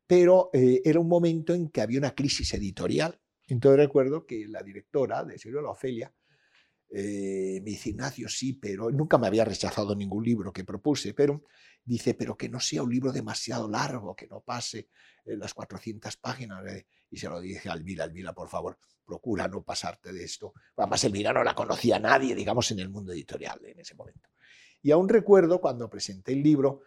pero eh, era un momento en que había una crisis editorial. Entonces recuerdo que la directora de Silvia La Ofelia eh, me dice, Ignacio, sí, pero nunca me había rechazado ningún libro que propuse, pero dice, pero que no sea un libro demasiado largo, que no pase las 400 páginas. Y se lo dije a Alvira, por favor, procura no pasarte de esto. Además, Elvira no la conocía nadie, digamos, en el mundo editorial en ese momento. Y aún recuerdo cuando presenté el libro,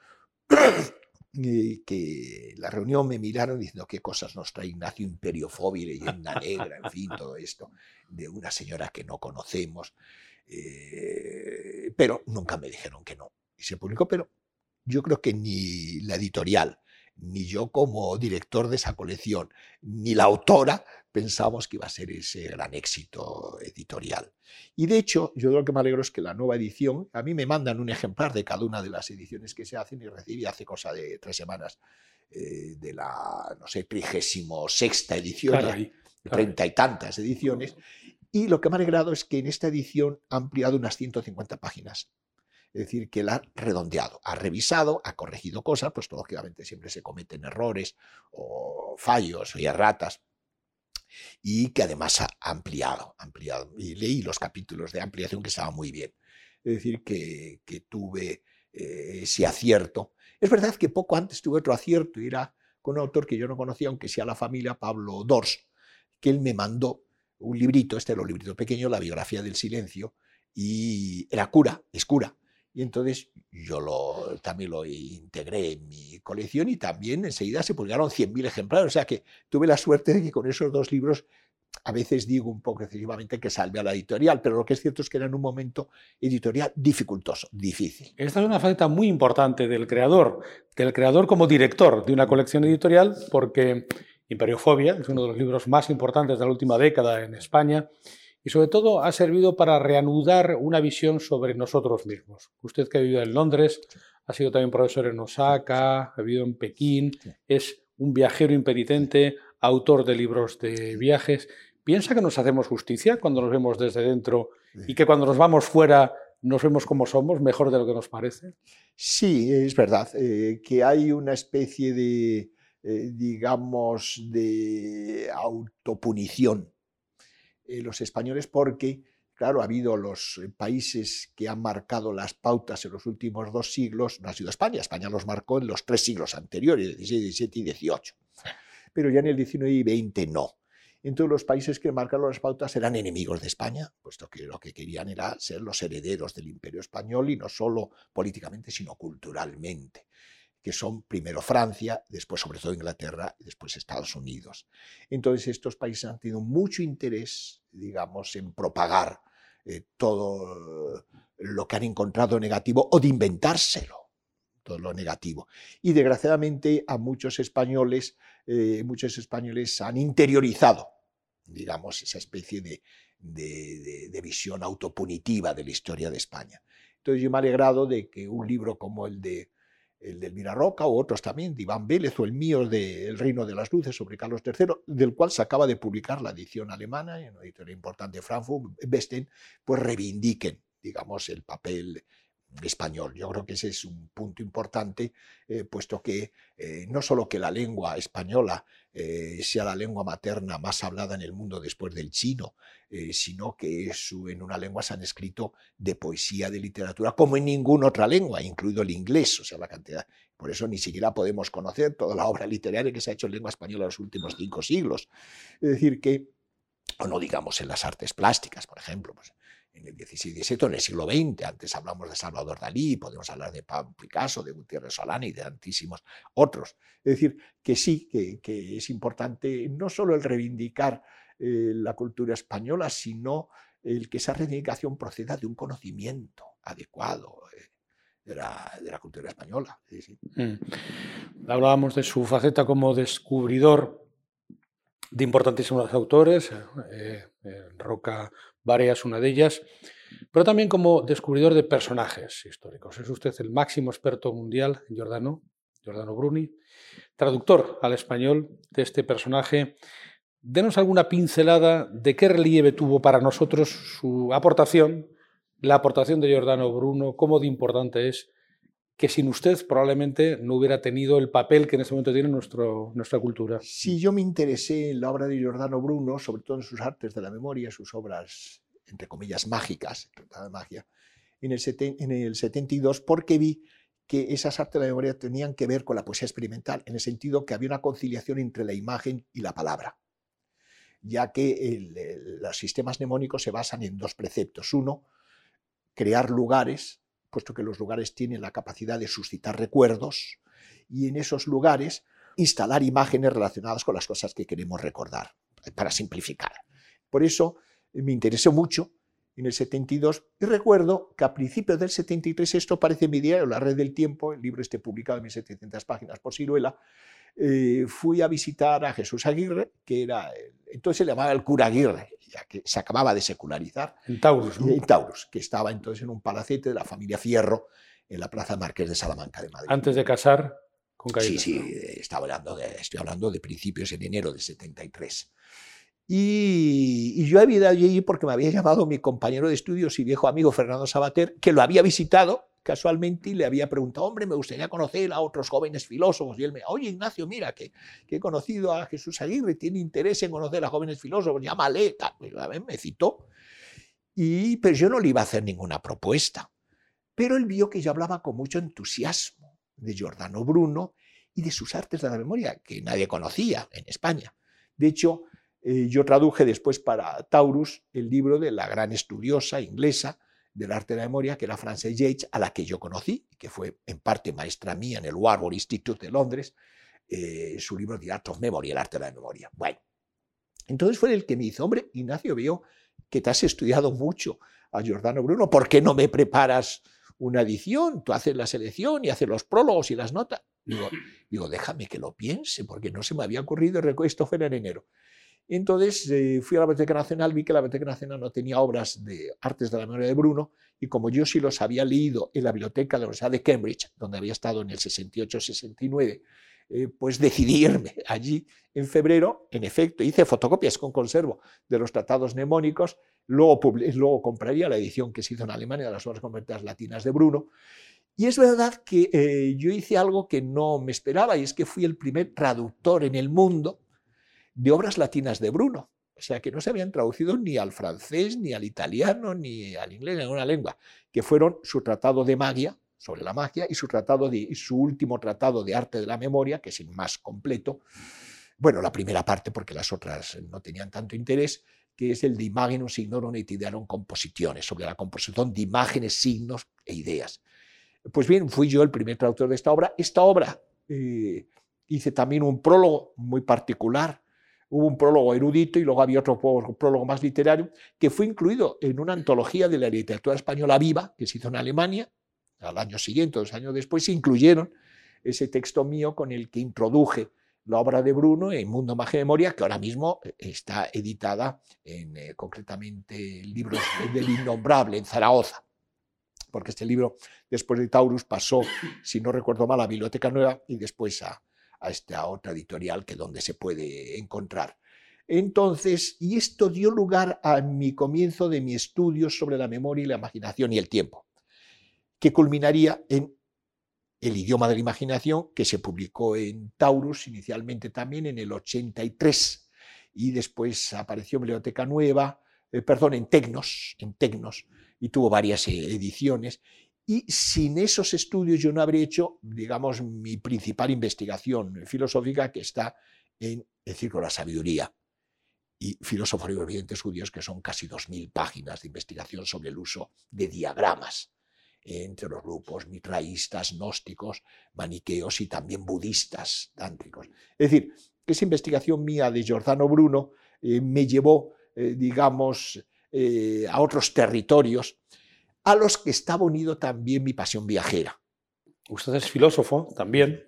que la reunión me miraron diciendo qué cosas nos trae Ignacio Imperiofobia, leyenda negra, en fin, todo esto, de una señora que no conocemos. Eh, pero nunca me dijeron que no. Y se publicó, pero yo creo que ni la editorial, ni yo como director de esa colección, ni la autora pensamos que iba a ser ese gran éxito editorial. Y de hecho, yo lo que me alegro es que la nueva edición, a mí me mandan un ejemplar de cada una de las ediciones que se hacen y recibí hace cosa de tres semanas eh, de la, no sé, trigésimo sexta edición, treinta y tantas ediciones. Y lo que me ha alegrado es que en esta edición ha ampliado unas 150 páginas. Es decir, que la ha redondeado, ha revisado, ha corregido cosas, pues lógicamente siempre se cometen errores o fallos y erratas, y que además ha ampliado, ampliado. Y leí los capítulos de ampliación que estaban muy bien. Es decir, que, tuve eh, ese acierto. Es verdad que poco antes tuve otro acierto, y era con un autor que yo no conocía, aunque sea la familia, Pablo Dors, que él me mandó un librito, este era un librito pequeño, La biografía del silencio, y era cura, es cura, y entonces yo lo, también lo integré en mi colección y también enseguida se publicaron 100.000 ejemplares. O sea que tuve la suerte de que con esos dos libros, a veces digo un poco excesivamente que salve a la editorial, pero lo que es cierto es que era en un momento editorial dificultoso, difícil. Esta es una faceta muy importante del creador, del creador como director de una colección editorial, porque Imperiofobia es uno de los libros más importantes de la última década en España y sobre todo ha servido para reanudar una visión sobre nosotros mismos. Usted que ha vivido en Londres, ha sido también profesor en Osaka, ha vivido en Pekín, es un viajero impenitente, autor de libros de viajes. ¿Piensa que nos hacemos justicia cuando nos vemos desde dentro y que cuando nos vamos fuera nos vemos como somos, mejor de lo que nos parece? Sí, es verdad, eh, que hay una especie de, eh, digamos, de autopunición eh, los españoles porque, claro, ha habido los eh, países que han marcado las pautas en los últimos dos siglos, no ha sido España, España los marcó en los tres siglos anteriores, 16, 17 y 18, pero ya en el 19 y 20 no. Entonces los países que marcaron las pautas eran enemigos de España, puesto que lo que querían era ser los herederos del imperio español y no solo políticamente, sino culturalmente que son primero Francia, después sobre todo Inglaterra y después Estados Unidos. Entonces estos países han tenido mucho interés, digamos, en propagar eh, todo lo que han encontrado negativo o de inventárselo todo lo negativo. Y desgraciadamente a muchos españoles, eh, muchos españoles han interiorizado, digamos, esa especie de, de, visión autopunitiva de la historia de España. Entonces yo me he alegrado de que un libro como el de el del Mirarroca o otros también, de Iván Vélez o el mío de El Reino de las Luces sobre Carlos III, del cual se acaba de publicar la edición alemana, en una editorial importante de Frankfurt, Besten, pues reivindiquen, digamos, el papel español. Yo creo que ese es un punto importante, eh, puesto que eh, no solo que la lengua española eh, sea la lengua materna más hablada en el mundo después del chino, sino que en una lengua se han escrito de poesía, de literatura, como en ninguna otra lengua, incluido el inglés, o sea, la cantidad. Por eso ni siquiera podemos conocer toda la obra literaria que se ha hecho en lengua española en los últimos cinco siglos. Es decir, que, o no digamos en las artes plásticas, por ejemplo, pues, en el XVI y XVII, en el siglo XX. Antes hablamos de Salvador Dalí, podemos hablar de Pablo Picasso, de Gutiérrez Solana y de tantísimos otros. Es decir, que sí, que, es importante no solo el reivindicar eh, la cultura española, sino el que esa reivindicación proceda de un conocimiento adecuado. Eh, de la, cultura española. Mm. Hablábamos de su faceta como descubridor de importantísimos autores, eh, eh, Roca Varias, una de ellas, pero también como descubridor de personajes históricos. Es usted el máximo experto mundial Giordano, Giordano Bruni, traductor al español de este personaje. Denos alguna pincelada de qué relieve tuvo para nosotros su aportación, la aportación de Giordano Bruno, cómo de importante es que sin usted probablemente no hubiera tenido el papel que en este momento tiene nuestro, nuestra cultura. Si yo me interesé en la obra de Giordano Bruno, sobre todo en sus artes de la memoria, sus obras, entre comillas, mágicas, de magia, en el, en el 72, porque vi que esas artes de la memoria tenían que ver con la poesía experimental, en el sentido que había una conciliación entre la imagen y la palabra, ya que los sistemas mnemónicos se basan en dos preceptos. Uno, crear lugares puesto que los lugares tienen la capacidad de suscitar recuerdos y en esos lugares instalar imágenes relacionadas con las cosas que queremos recordar, para simplificar. Por eso me interesó mucho en el 72 y recuerdo que a principios del 73, esto parece mi diario, La Red del Tiempo, el libro este publicado en 1700 páginas por Ciruela, eh, fui a visitar a Jesús Aguirre, que era, entonces se llamaba el cura Aguirre, ya que se acababa de secularizar. En Taurus, En Taurus, que estaba entonces en un palacete de la familia Fierro, en la Plaza Marqués de Salamanca de Madrid. Antes de casar con Caída. Sí, sí, estaba hablando de, estoy hablando de principios en enero del 73. Y, yo había ido allí porque me había llamado mi compañero de estudios y viejo amigo Fernando Sabater, que lo había visitado casualmente y le había preguntado, hombre, me gustaría conocer a otros jóvenes filósofos. Y él me, oye Ignacio, mira, que, que he conocido a Jesús Aguirre, tiene interés en conocer a jóvenes filósofos, llámale, tal. me citó. Y, pero yo no le iba a hacer ninguna propuesta. Pero él vio que yo hablaba con mucho entusiasmo de Giordano Bruno y de sus artes de la memoria, que nadie conocía en España. De hecho, eh, yo traduje después para Taurus el libro de la gran estudiosa inglesa del arte de la memoria, que era Frances Yates, a la que yo conocí, que fue en parte maestra mía en el Warburg Institute de Londres, eh, su libro The Art of Memory, el arte de la memoria. Bueno, entonces fue el que me hizo, hombre, Ignacio, veo que te has estudiado mucho a Giordano Bruno, ¿por qué no me preparas una edición? Tú haces la selección y haces los prólogos y las notas. Digo, digo déjame que lo piense, porque no se me había ocurrido, esto fue en enero. Entonces eh, fui a la Biblioteca Nacional, vi que la Biblioteca Nacional no tenía obras de artes de la memoria de Bruno, y como yo sí los había leído en la biblioteca de la Universidad de Cambridge, donde había estado en el 68-69, eh, pues decidí irme allí en febrero. En efecto, hice fotocopias con conservo de los tratados mnemónicos, luego, luego compraría la edición que se hizo en Alemania de las obras convertidas latinas de Bruno. Y es verdad que eh, yo hice algo que no me esperaba, y es que fui el primer traductor en el mundo de obras latinas de Bruno. O sea, que no se habían traducido ni al francés, ni al italiano, ni al inglés, ni a ninguna lengua, que fueron su tratado de magia, sobre la magia, y su, tratado su último tratado de arte de la memoria, que es el más completo. Bueno, la primera parte, porque las otras no tenían tanto interés, que es el de Imaginum Signorum et Idearum Composiciones, sobre la composición de imágenes, signos e ideas. Pues bien, fui yo el primer traductor de esta obra. Esta obra eh, hice también un prólogo muy particular hubo un prólogo erudito y luego había otro prólogo más literario que fue incluido en una antología de la literatura española viva que se hizo en Alemania al año siguiente, dos años después, se incluyeron ese texto mío con el que introduje la obra de Bruno en Mundo Magia de Memoria, que ahora mismo está editada en eh, concretamente libros del innombrable en Zaragoza, porque este libro después de Taurus pasó, si no recuerdo mal, a Biblioteca Nueva y después a, a esta otra editorial que donde se puede encontrar. Entonces, y esto dio lugar a mi comienzo de mi estudio sobre la memoria la imaginación y el tiempo, que culminaría en El idioma de la imaginación, que se publicó en Taurus inicialmente también en el 83 y después apareció en Biblioteca Nueva, eh, perdón, en Tecnos, en Tecnos, y tuvo varias eh, ediciones y sin esos estudios yo no habría hecho, digamos, mi principal investigación filosófica que está en el Círculo de la Sabiduría y Filósofos y Evidentes Judíos, que son casi 2.000 páginas de investigación sobre el uso de diagramas entre los grupos mitraístas, gnósticos, maniqueos y también budistas, tántricos. Es decir, esa investigación mía de Giordano Bruno eh, me llevó, eh, digamos, eh, a otros territorios a los que estaba unido también mi pasión viajera. Usted es filósofo también,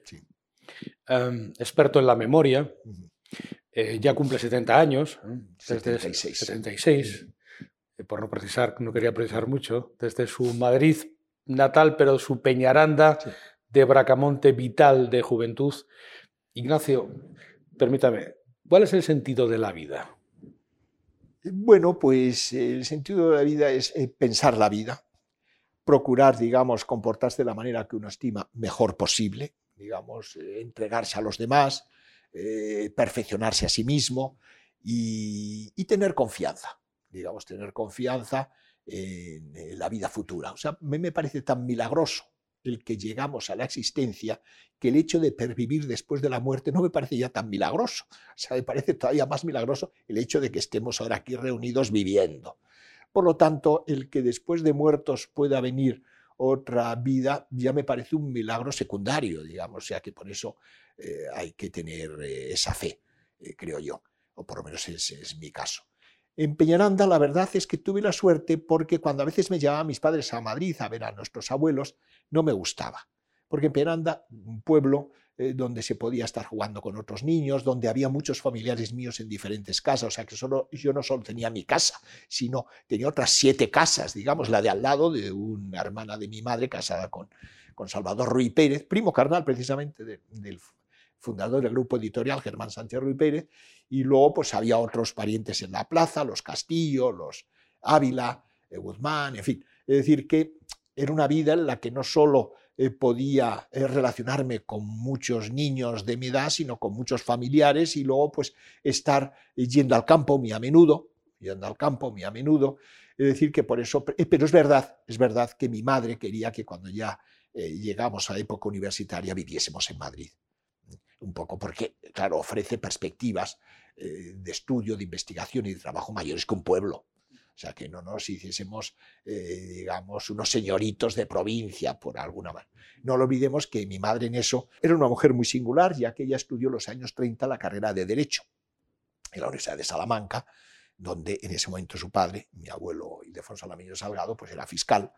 em, experto en la memoria. Eh, ya cumple 70 años, desde 76. 76 por no precisar, no quería precisar mucho, desde su Madrid natal, pero su Peñaranda de Bracamonte vital de juventud. Ignacio, permítame, ¿cuál es el sentido de la vida? Bueno, pues el sentido de la vida es eh, pensar la vida, procurar, digamos, comportarse de la manera que uno estima mejor posible, digamos, eh, entregarse a los demás, eh, perfeccionarse a sí mismo y, tener confianza, digamos, tener confianza en, la vida futura. O sea, mí me parece tan milagroso el que llegamos a la existencia, que el hecho de pervivir después de la muerte no me parece ya tan milagroso. O sea, me parece todavía más milagroso el hecho de que estemos ahora aquí reunidos viviendo. Por lo tanto, el que después de muertos pueda venir otra vida ya me parece un milagro secundario, digamos, o sea que por eso eh, hay que tener eh, esa fe, eh, creo yo, o por lo menos ese es mi caso. En Peñaranda la verdad es que tuve la suerte porque cuando a veces me llevaban mis padres a Madrid a ver a nuestros abuelos, no me gustaba. Porque en Peñaranda, un pueblo eh, donde se podía estar jugando con otros niños, donde había muchos familiares míos en diferentes casas, o sea que solo, yo no solo tenía mi casa, sino tenía otras siete casas, digamos, la de al lado de una hermana de mi madre casada con, con Salvador Ruiz Pérez, primo carnal precisamente del fundador del grupo editorial Germán Sánchez Ruiz Pérez, y luego pues había otros parientes en la plaza, los Castillo, los Ávila, eh, Guzmán, en fin. Es decir, que era una vida en la que no solo eh, podía eh, relacionarme con muchos niños de mi edad, sino con muchos familiares y luego pues estar yendo al campo muy a menudo, yendo al campo muy a menudo. Es decir, que por eso, pero es verdad, es verdad que mi madre quería que cuando ya llegamos a época universitaria viviésemos en Madrid un poco porque, claro, ofrece perspectivas eh, de estudio, de investigación y de trabajo mayores que un pueblo. O sea, que no nos hiciésemos, eh, digamos, unos señoritos de provincia, por alguna manera. No lo olvidemos que mi madre en eso era una mujer muy singular, ya que ella estudió los años 30 la carrera de Derecho en la Universidad de Salamanca, donde en ese momento su padre, mi abuelo Ildefonso Alamillo Salgado, pues era fiscal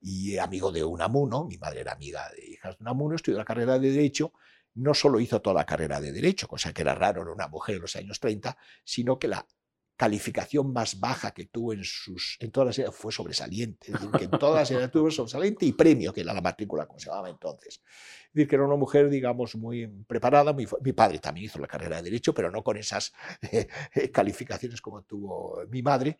y amigo de Unamuno, mi madre era amiga de hijas de Unamuno, estudió la carrera de Derecho no solo hizo toda la carrera de derecho, cosa que era raro en una mujer en los años 30, sino que la calificación más baja que tuvo en, sus, en todas las fue sobresaliente, en todas las tuvo sobresaliente y premio, que era la matrícula, como se llamaba entonces. Es decir, que era una mujer, digamos, muy preparada. Mi, padre también hizo la carrera de Derecho, pero no con esas eh, calificaciones como tuvo mi madre.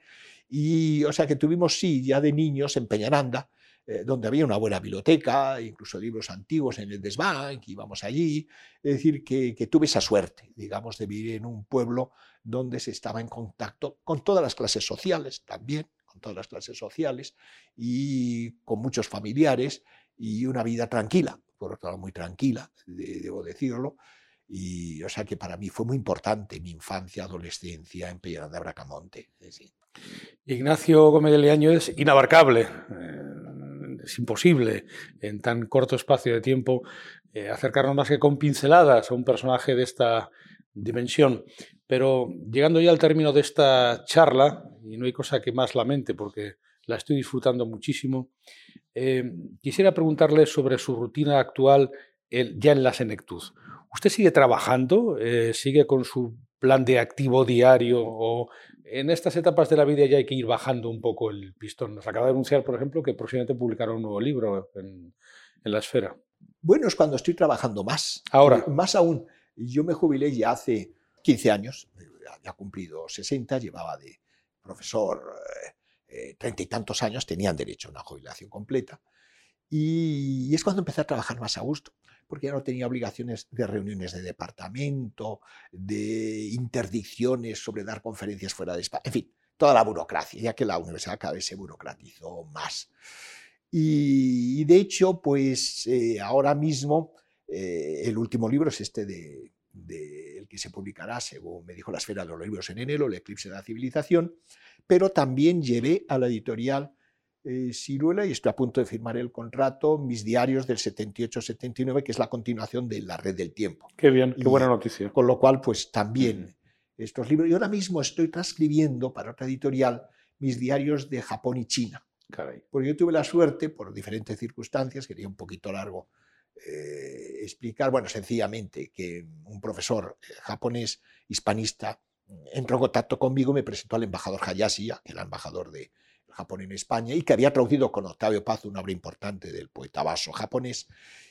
Y, o sea, que tuvimos, sí, ya de niños en Peñaranda, eh, donde había una buena biblioteca, incluso libros antiguos en el desván, que íbamos allí. Es decir, que, tuve esa suerte, digamos, de vivir en un pueblo donde se estaba en contacto con todas las clases sociales también, con todas las clases sociales y con muchos familiares y una vida tranquila, por otro lado muy tranquila, debo decirlo. Y o sea que para mí fue muy importante mi infancia, adolescencia en Peñaranda de Bracamonte. Ignacio Gómez de Leaño es inabarcable. Eh, es imposible en tan corto espacio de tiempo eh, acercarnos más que con pinceladas a un personaje de esta dimensión. Pero llegando ya al término de esta charla, y no hay cosa que más lamente porque la estoy disfrutando muchísimo, eh, quisiera preguntarle sobre su rutina actual ya en la senectud. ¿Usted sigue trabajando? Eh, ¿Sigue con su plan de activo diario o en estas etapas de la vida ya hay que ir bajando un poco el pistón. Nos acaba de anunciar, por ejemplo, que próximamente publicará un nuevo libro en, la esfera. Bueno, es cuando estoy trabajando más. Ahora. Más aún. Yo me jubilé ya hace 15 años, había cumplido 60, llevaba de profesor eh, treinta y tantos años, tenían derecho a una jubilación completa. Y es cuando empecé a trabajar más a gusto porque ya no tenía obligaciones de reuniones de departamento, de interdicciones sobre dar conferencias fuera de España, en fin, toda la burocracia, ya que la universidad cada vez se burocratizó más. Y, de hecho, pues eh, ahora mismo eh, el último libro es este de, el que se publicará, según me dijo la esfera de los libros en enero, El eclipse de la civilización, pero también llevé a la editorial eh, Ciruela y estoy a punto de firmar el contrato, mis diarios del 78-79, que es la continuación de La Red del Tiempo. Qué bien, qué buena noticia. Con lo cual, pues también estos libros. Y ahora mismo estoy transcribiendo para otra editorial mis diarios de Japón y China. Caray. Porque yo tuve la suerte, por diferentes circunstancias, quería un poquito largo eh, explicar, bueno, sencillamente, que un profesor eh, japonés hispanista entró en contacto conmigo y me presentó al embajador Hayashi, que era embajador de Japón en España, y que había traducido con Octavio Paz una obra importante del poeta vaso japonés.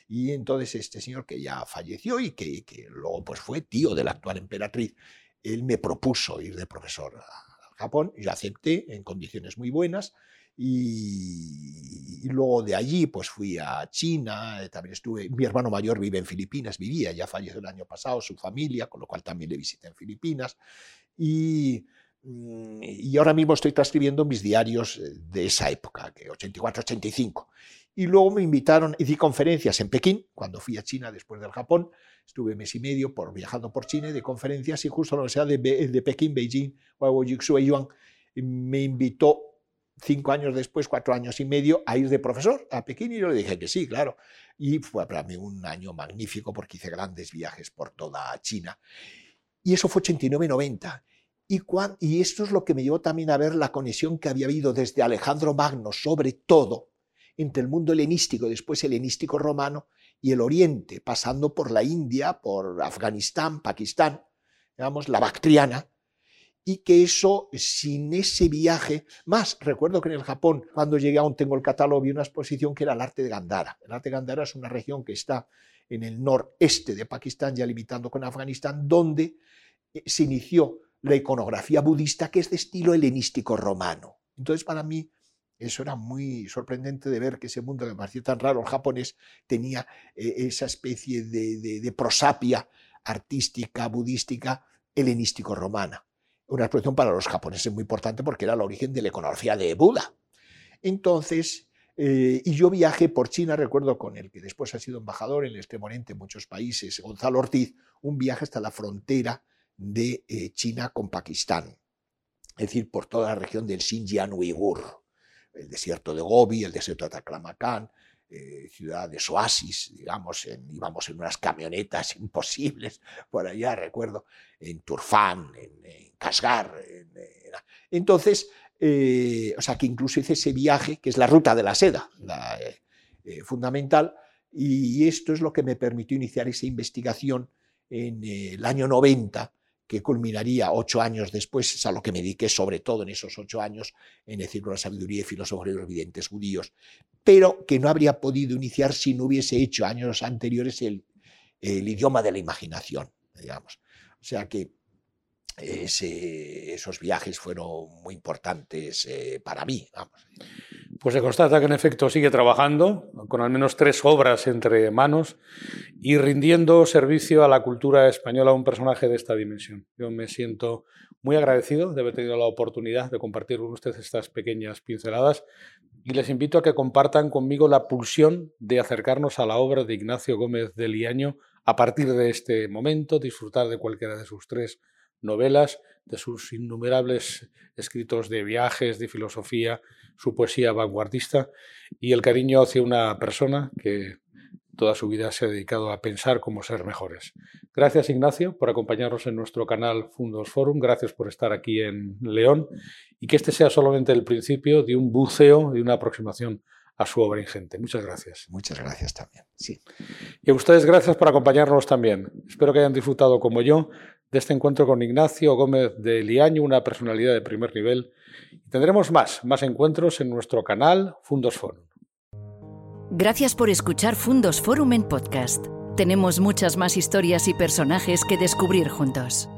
Y entonces este señor que ya falleció y que, que luego pues fue tío de la actual emperatriz, él me propuso ir de profesor a Japón, yo acepté en condiciones muy buenas, y, luego de allí pues fui a China, eh, también estuve, mi hermano mayor vive en Filipinas, vivía, ya falleció el año pasado, su familia, con lo cual también le visité en Filipinas. Y, y ahora mismo estoy transcribiendo mis diarios eh, de esa época, que 84-85. Y luego me invitaron, di conferencias en Pekín, cuando fui a China después del Japón, estuve mes y medio por, viajando por China de conferencias y justo la Universidad de, de Pekín, Beijing, Yuan, me invitó cinco años después, cuatro años y medio, a ir de profesor a Pekín y yo le dije que sí, claro. Y fue para mí un año magnífico porque hice grandes viajes por toda China. Y eso fue 89-90. Y, esto es lo que me llevó también a ver la conexión que había habido desde Alejandro Magno, sobre todo, entre el mundo helenístico, después helenístico romano, y el Oriente, pasando por la India, por Afganistán, Pakistán, digamos, la Bactriana, y que eso, sin ese viaje, más recuerdo que en el Japón, cuando llegué aún tengo el catálogo, vi una exposición que era el arte de Gandhara. El arte de Gandhara es una región que está en el noreste de Pakistán, ya limitando con Afganistán, donde eh, se inició la iconografía budista, que es de estilo helenístico romano. Entonces, para mí, eso era muy sorprendente de ver que ese mundo que me parecía tan raro, el japonés, tenía eh, esa especie de, prosapia artística, budística, helenístico-romana una expresión para los japoneses muy importante porque era el origen de la iconografía de Buda. Entonces, eh, y yo viajé por China, recuerdo con el que después ha sido embajador en el Extremo Oriente en muchos países, Gonzalo Ortiz, un viaje hasta la frontera de eh, China con Pakistán, es decir, por toda la región del Xinjiang Uigur, el desierto de Gobi, el desierto de Taklamakan, eh, ciudades oasis, digamos, íbamos en unas camionetas imposibles por allá, recuerdo, en Turfán, en, Kasgar. entonces, eh, o sea que incluso hice ese viaje, que es la ruta de la seda, eh, fundamental, y esto es lo que me permitió iniciar esa investigación en el año 90 que culminaría ocho años después, es a lo que me dediqué sobre todo en esos ocho años, en el Círculo de la Sabiduría y Filósofos los Videntes Judíos, pero que no habría podido iniciar si no hubiese hecho años anteriores el, el idioma de la imaginación, digamos. O sea que esos viajes fueron muy importantes eh, para mí. Pues se constata que en efecto sigue trabajando, con al menos tres obras entre manos y rindiendo servicio a la cultura española, un personaje de esta dimensión. Yo me siento muy agradecido de haber tenido la oportunidad de compartir con ustedes estas pequeñas pinceladas y les invito a que compartan conmigo la pulsión de acercarnos a la obra de Ignacio Gómez de Liaño a partir de este momento, disfrutar de cualquiera de sus tres novelas, de sus innumerables escritos de viajes, de filosofía, su poesía vanguardista y el cariño hacia una persona que toda su vida se ha dedicado a pensar cómo ser mejores. Gracias Ignacio por acompañarnos en nuestro canal Fundos Forum, gracias por estar aquí en León y que este sea solamente el principio de un buceo, de una aproximación a su obra ingente. Muchas gracias. Muchas gracias también. Sí. Y a ustedes gracias por acompañarnos también. Espero que hayan disfrutado como yo de este encuentro con Ignacio Gómez de Liaño, una personalidad de primer nivel. Tendremos más, más encuentros en nuestro canal Fundos Forum. Gracias por escuchar Fundos Forum en podcast. Tenemos muchas más historias y personajes que descubrir juntos.